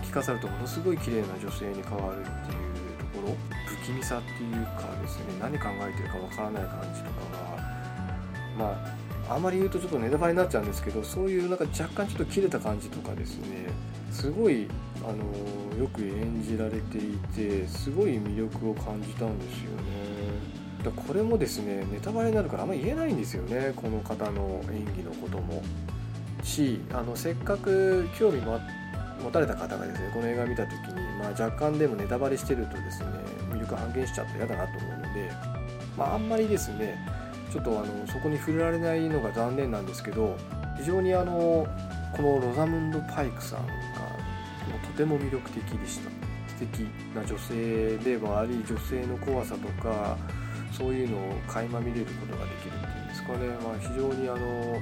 着飾るとものすごい綺麗な女性に変わるっていうところ不気味さっていうかですね何考えてるかわからない感じとかがまああまり言うとちょっとネタバレになっちゃうんですけどそういうなんか若干ちょっと切れた感じとかですね。すごいあのよく演じられていてすごい魅力を感じたんですよね。だこれもですねネタバレになるからあんまり言えないんですよね。この方の演技のことも。しあのせっかく興味も持たれた方がですねこの映画見た時に、まあ、若干でもネタバレしてるとですね魅力半減しちゃって嫌だなと思うので、まあ、あんまりですねちょっとあのそこに触れられないのが残念なんですけど非常にあのこのロザムンド・パイクさんがとても魅力的でした。素敵な女性でもあり女性の怖さとかそういうのを垣間見れることができるっていうんですかね、まあ、非常にあの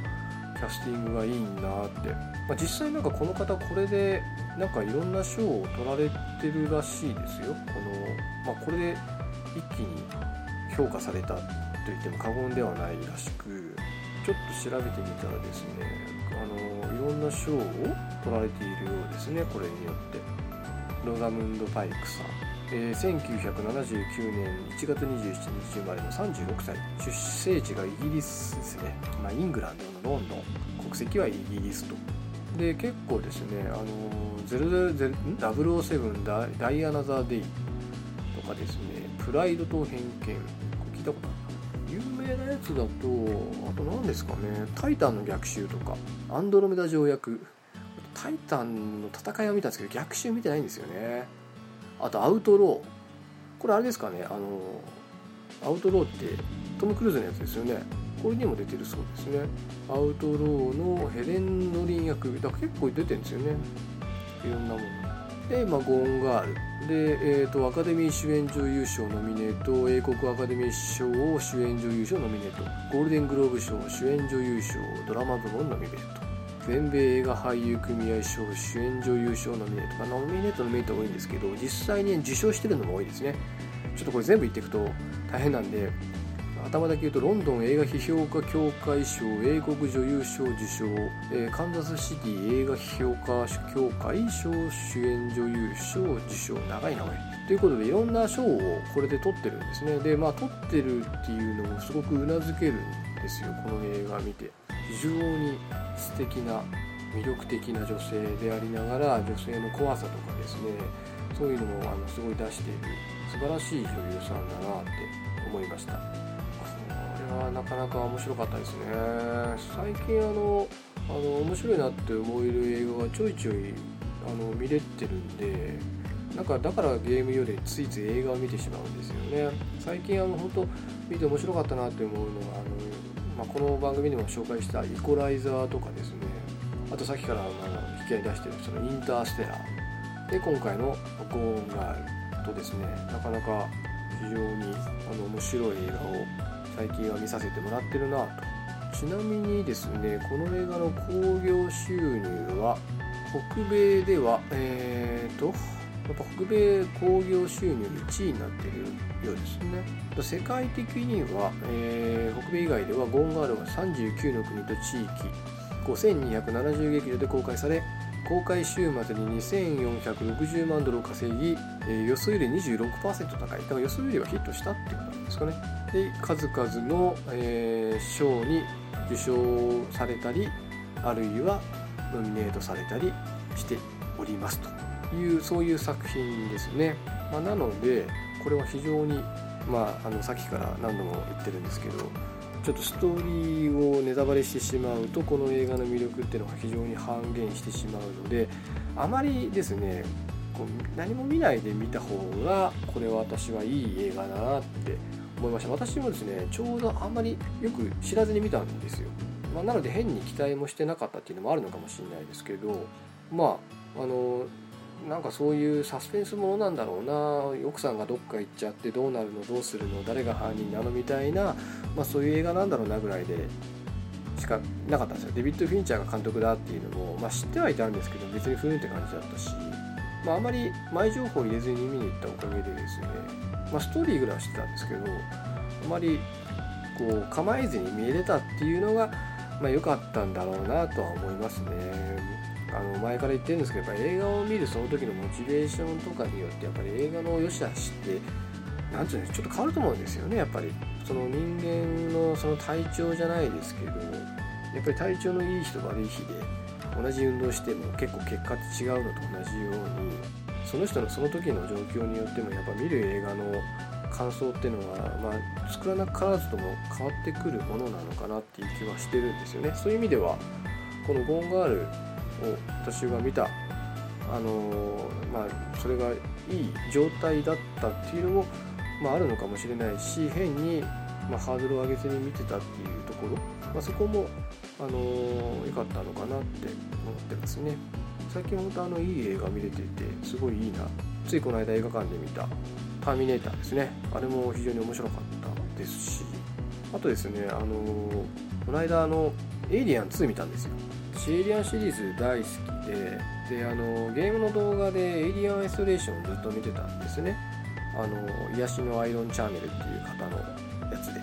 キャスティングがいいなって、まあ、実際なんかこの方これでなんかいろんな賞を取られてるらしいですよ。この、まあ、これで一気に評価された。と言っても過言ではないらしくちょっと調べてみたらですねあのいろんな賞を取られているようですねこれによって。ロザムンド・パイクさん、えー、1979年1月27日生まれの36歳出生地がイギリスですね、まあ、イングランドのロンドン。国籍はイギリスと。で結構ですねあの007ダダイアナ・ザ・デイとかですねプライドと偏見。聞いたことある？有名なやつだとあと何ですかね「タイタンの逆襲」とか「アンドロメダ条約」タイタンの戦いは見たんですけど逆襲見てないんですよね。あとアウトロー。これあれですかね。あのアウトローってトム・クルーズのやつですよね。これにも出てるそうですね。アウトローのヘレン・ノリン役。だから結構出てるんですよね。いろんなもので、まあ、ゴーンガール。で、えーと、アカデミー主演女優賞ノミネート。英国アカデミー賞主演女優賞ノミネート。ゴールデングローブ賞主演女優賞ドラマ部門ノミネート。全米映画俳優組合賞主演女優賞ノミネート、まあ、ノミネートのメリット多いんですけど実際に受賞してるのも多いですね。ちょっとこれ全部言っていくと大変なんで頭だけ言うとロンドン映画批評家協会賞英国女優賞受賞、えー、カンザスシティ映画批評家協会賞主演女優賞受賞。長いなおいということでいろんな賞をこれで取ってるんですね。でまあ取ってるっていうのもすごくうなずけるんですよこの映画見て。非常に素敵な魅力的な女性でありながら女性の怖さとかですね。そういうのもあのすごい出している素晴らしい女優さんだなって思いました。はなかなか面白かったですね。最近あのあの面白いなって思える映画がちょいちょいあの見れてるんでなんかだからゲームよりついつい映画を見てしまうんですよね。最近あの本当見て面白かったなって思うのはあの、まあ、この番組でも紹介したイコライザーとかですね。あとさっきからあの引き合い出してるそのインターステラー。で今回のゴーンガールとですねなかなか非常にあの面白い映画を最近は見させてもらってるなと。ちなみにですねこの映画の興行収入は北米ではえっ、ー、とやっぱ北米興行収入1位になっているようですね。世界的には、えー、北米以外ではゴンガールは39の国と地域5270劇場で公開され公開週末に2460万ドルを稼ぎ、えー、予想より26%高い。だから予想よりはヒットしたってことなんですかね。で数々の、えー、賞に受賞されたりあるいはノミネートされたりしておりますと。いうそういう作品ですね、まあ、なのでこれは非常にまああのさっきから何度も言ってるんですけどちょっとストーリーをネタバレしてしまうとこの映画の魅力っていうのが非常に半減してしまうのであまりですねこう何も見ないで見た方がこれは私はいい映画だなって思いました。私もですねちょうどあんまりよく知らずに見たんですよ、まあ、なので変に期待もしてなかったっていうのもあるのかもしれないですけどまああのなんかそういうサスペンスものなんだろうな奥さんがどっか行っちゃってどうなるのどうするの誰が犯人なのみたいな、まあ、そういう映画なんだろうなぐらいでしかなかったんですよデビッド・フィンチャーが監督だっていうのも、まあ、知ってはいたんですけど別にふーんって感じだったし、まあ、あまり前情報を入れずに見に行ったおかげでですね、まあ、ストーリーぐらいは知ってたんですけどあまりこう構えずに見えれたっていうのがまあ、良かったんだろうなとは思いますね。あの前から言ってるんですけどやっぱ映画を見るその時のモチベーションとかによってやっぱり映画の良し悪しって何て言うんですちょっと変わると思うんですよねやっぱりその人間のその体調じゃないですけどやっぱり体調のいい日と悪い日で同じ運動しても結構結果って違うのと同じようにその人のその時の状況によってもやっぱ見る映画の感想っていうのは、まあ、作らなくからずとも変わってくるものなのかなっていう気はしてるんですよね。そういう意味ではこのゴンガール私が見たあのまあそれがいい状態だったっていうのも、まあ、あるのかもしれないし変に、まあ、ハードルを上げずに見てたっていうところ、まあ、そこもあの良かったのかなって思ってますね。最近本当あのいい映画見れていてすごいいいな。ついこの間映画館で見た「ターミネーター」ですね。あれも非常に面白かったですしあとですねあのこの間あの「エイリアン2」見たんですよ。私エリアンシリーズ大好きでであのゲームの動画でエイリアンアイソレーションをずっと見てたんですね。あの癒しのアイロンチャンネルっていう方のやつで。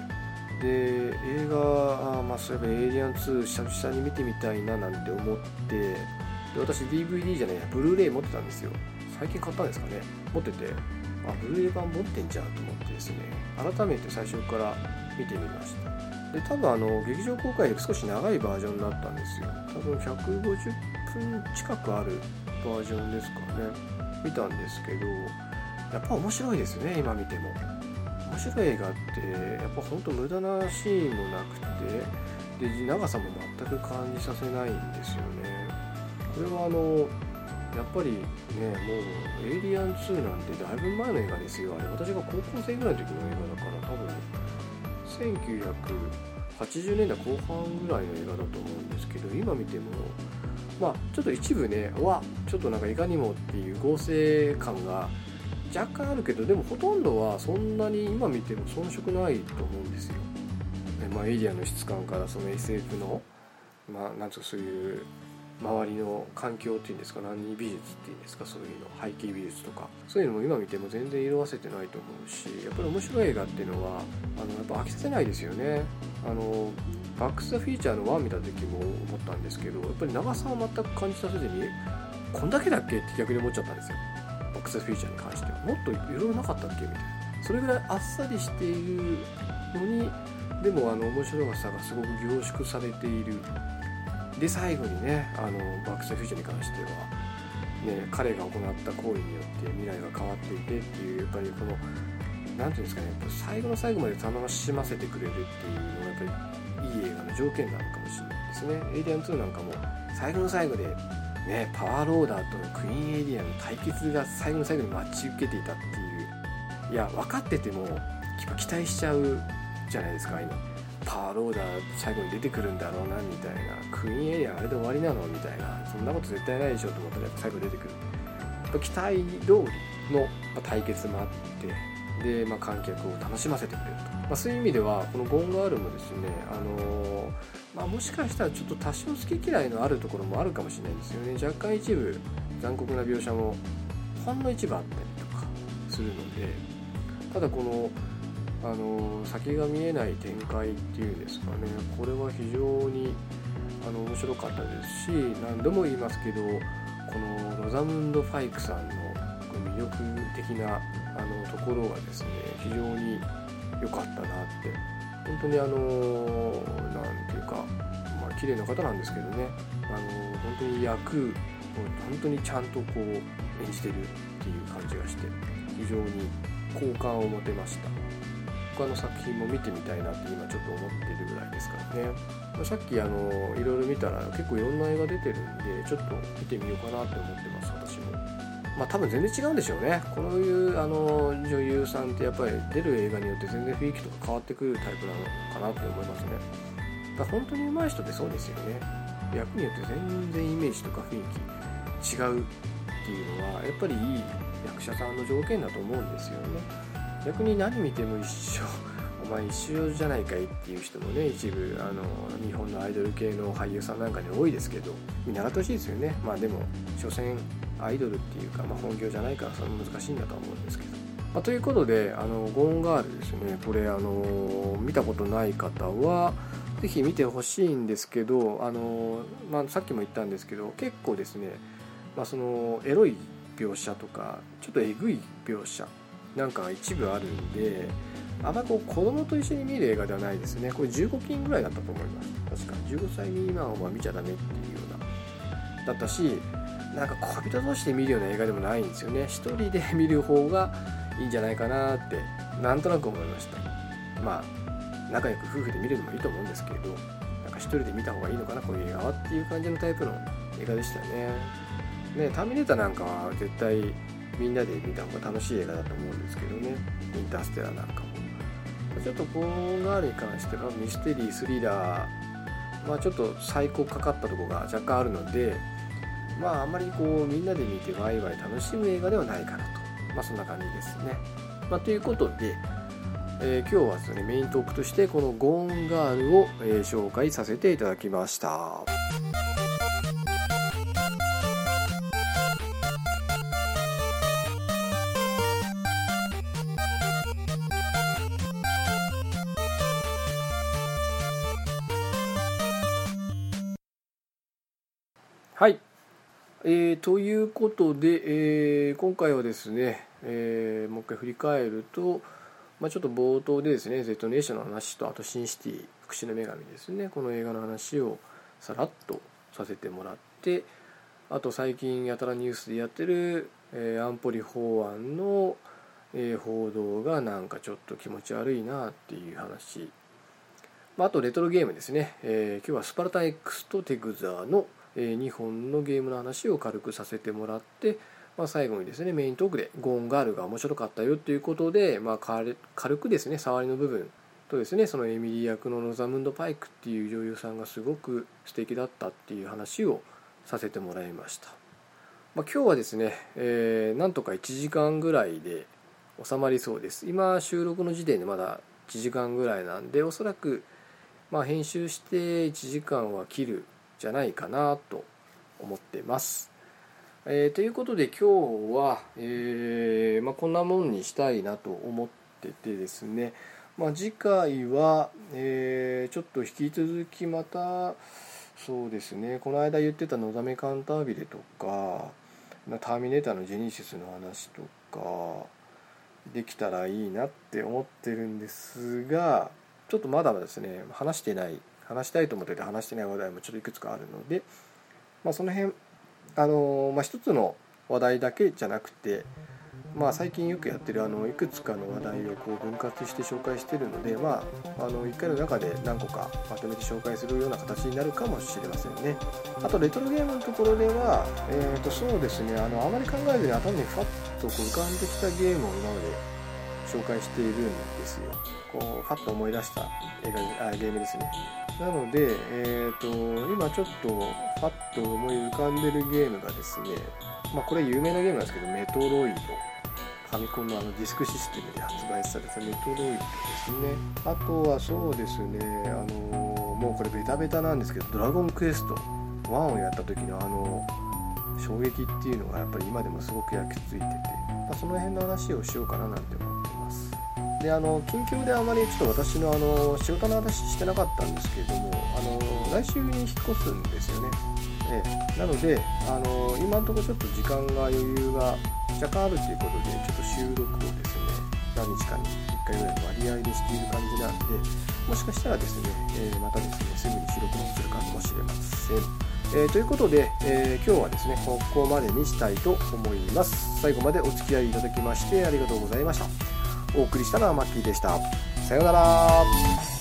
で映画あまあそういえばエイリアン2久々に見てみたいななんて思ってで私 DVD じゃないブルーレイ持ってたんですよ。最近買ったんですかね。持ってて。あブルーレイ版持ってんじゃんと思ってですね。改めて最初から見てみました。で多分あの劇場公開より少し長いバージョンだったんですよ。多分150分近くあるバージョンですかね。見たんですけどやっぱ面白いですね今見ても。面白い映画ってやっぱほんと無駄なシーンもなくてで長さも全く感じさせないんですよね。これはあのやっぱりねもう「エイリアン2」なんてだいぶ前の映画ですよ。あれ私が高校生ぐらいの時の映画だから多分1980年代後半ぐらいの映画だと思うんですけど今見てもまあちょっと一部ねわちょっとなんかいかにもっていう合成感が若干あるけどでもほとんどはそんなに今見ても遜色ないと思うんですよ。まあ、エイリアンの質感からその SF のまあなんつうかそういう周りの環境っていうんですか何美術っていうんですかそういうの背景美術とか。そういうのも今見ても全然色あせてないと思うしやっぱり面白い映画っていうのはあのやっぱ飽きさせないですよね。あのバックス・ザ・フィーチャーの1見た時も思ったんですけどやっぱり長さは全く感じさせずにこんだけだっけって逆に思っちゃったんですよ。バックス・ザ・フィーチャーに関しては。もっといろいろなかったっけみたいな。それぐらいあっさりしているのにでもあの面白さがすごく凝縮されている。で最後にねあのバック・ス・フューチャーに関しては、ね、彼が行った行為によって未来が変わっていてっていうやっぱりこの何ていうんですかねやっぱ最後の最後まで楽しませてくれるっていうのがやっぱりいい映画の条件なのかもしれないですね。エイリアン2なんかも最後の最後でね、パワーローダーとのクイーンエイリアンの対決が最後の最後に待ち受けていたっていういや分かってても期待しちゃうじゃないですか今パーローダー最後に出てくるんだろうなみたいな。クイーンエリアあれで終わりなの？みたいな。そんなこと絶対ないでしょと思ったらやっぱ最後出てくる。やっぱ期待通りの対決もあって。で、まあ、観客を楽しませてくれると、まあ、そういう意味ではこのゴンガールもですね、あの、まあ、もしかしたらちょっと多少好き嫌いのあるところもあるかもしれないですよね。若干一部残酷な描写もほんの一部あったりとかするので。ただこのあの先が見えない展開っていうんですかね。これは非常にあの面白かったですし何度も言いますけどこのロザムンド・ファイクさんの魅力的なあのところがですね非常に良かったなって。本当にあの何ていうかまあ綺麗な方なんですけどね。あの本当に役を本当にちゃんとこう演じてるっていう感じがして非常に好感を持てました。他の作品も見てみたいなって今ちょっと思ってるぐらいですからね、まあ、さっきあのいろいろ見たら結構いろんな映画出てるんでちょっと見てみようかなって思ってます私も。まあ多分全然違うんでしょうね。こういうあの女優さんってやっぱり出る映画によって全然雰囲気とか変わってくるタイプなのかなって思いますね。だ本当に上手い人ってそうですよね。役によって全然イメージとか雰囲気違うっていうのはやっぱりいい役者さんの条件だと思うんですよね。逆に何見ても一緒お前一緒じゃないかいっていう人もね一部あの日本のアイドル系の俳優さんなんかに多いですけど見習ってほしいですよね。まあでも所詮アイドルっていうか、まあ、本業じゃないからそれ難しいんだとは思うんですけど、まあ、ということであのゴーンガールですね。これあの見たことない方は是非見てほしいんですけどあの、まあ、さっきも言ったんですけど結構ですね、まあ、そのエロい描写とかちょっとえぐい描写なんか一部あるんであんまりこう子供と一緒に見る映画ではないですね。これ15金ぐらいだったと思います。確か。15歳未満は見ちゃダメっていうような。だったしなんか恋人同士で見るような映画でもないんですよね。一人で見る方がいいんじゃないかなってなんとなく思いました。まあ仲良く夫婦で見るのもいいと思うんですけどなんか一人で見た方がいいのかなこういう映画はっていう感じのタイプの映画でしたね。ねターミネーターなんかは絶対みんなで見た方が楽しい映画だと思うんですけどね。インターステラーなんかも。ちょっとこのガーに関してはミステリースリラーまあちょっと最高かかったとこが若干あるのでまああんまりこうみんなで見てワイワイ楽しむ映画ではないかなと。まあそんな感じですね、まあ、ということでえー、今日はですねメイントークとしてこのゴーンガールを、え、紹介させていただきました。えー、ということで、えー、今回はですね、えー、もう一回振り返ると、まあ、ちょっと冒頭でですね Z ネーションの話とあとシンシティ福祉の女神ですねこの映画の話をさらっとさせてもらってあと最近やたらニュースでやってる、えー、安保理法案の、えー、報道がなんかちょっと気持ち悪いなっていう話、まあ、あとレトロゲームですね、えー、今日はスパルタン X とテグザーの2本のゲームの話を軽くさせてもらって、まあ、最後にですねメイントークでゴーンガールが面白かったよということで、まあ、軽くですね触りの部分とですねそのエミリー役のロザムンド・パイクっていう女優さんがすごく素敵だったっていう話をさせてもらいました、まあ、今日はですね、えー、なんとか1時間ぐらいで収まりそうです。今収録の時点でまだ1時間ぐらいなんでおそらくまあ編集して1時間は切るじゃないかなと思ってます。えー、ということで今日は、えー、まあ、こんなもんにしたいなと思っててですね、まあ、次回は、えー、ちょっと引き続きまたそうですねこの間言ってた「のだめカンタービレ」とか「ターミネーター」のジェニシスの話とかできたらいいなって思ってるんですがちょっとまだですね話してない話したいと思ってて話してない話題もちょっといくつかあるので、まあ、その辺あのまあ、一つの話題だけじゃなくて、まあ、最近よくやってるあのいくつかの話題をこう分割して紹介してるので、まあ、あの1回の中で何個かまとめて紹介するような形になるかもしれませんね。あとレトロゲームのところでは、えー、とそうですねあのあまり考えずに頭にファッとこう浮かんできたゲームを今まで紹介しているんですよ。こうファッと思い出した映画あゲームですね。なので、えーと、今ちょっとパッと思い浮かんでるゲームがですね、まあ、これ有名なゲームなんですけどメトロイド。ファミコンのあのディスクシステムで発売されたメトロイドですね。あとはそうですねあのもうこれベタベタなんですけどドラゴンクエスト1をやった時のあの衝撃っていうのがやっぱり今でもすごく焼き付いてて、まあ、その辺の話をしようかななんて思であの近況であまりちょっと私のあの仕事の話してなかったんですけれどもあの来週に引っ越すんですよね、え、なのであの今のところちょっと時間が余裕が若干あるということでちょっと収録をですね何日かに1回ぐらいの割合でしている感じなんでもしかしたらですね、えー、またですねすぐに収録もするかもしれません。えー、ということで、えー、今日はですねここまでにしたいと思います。最後までお付き合いいただきましてありがとうございました。お送りしたのはマッキーでした。さようなら。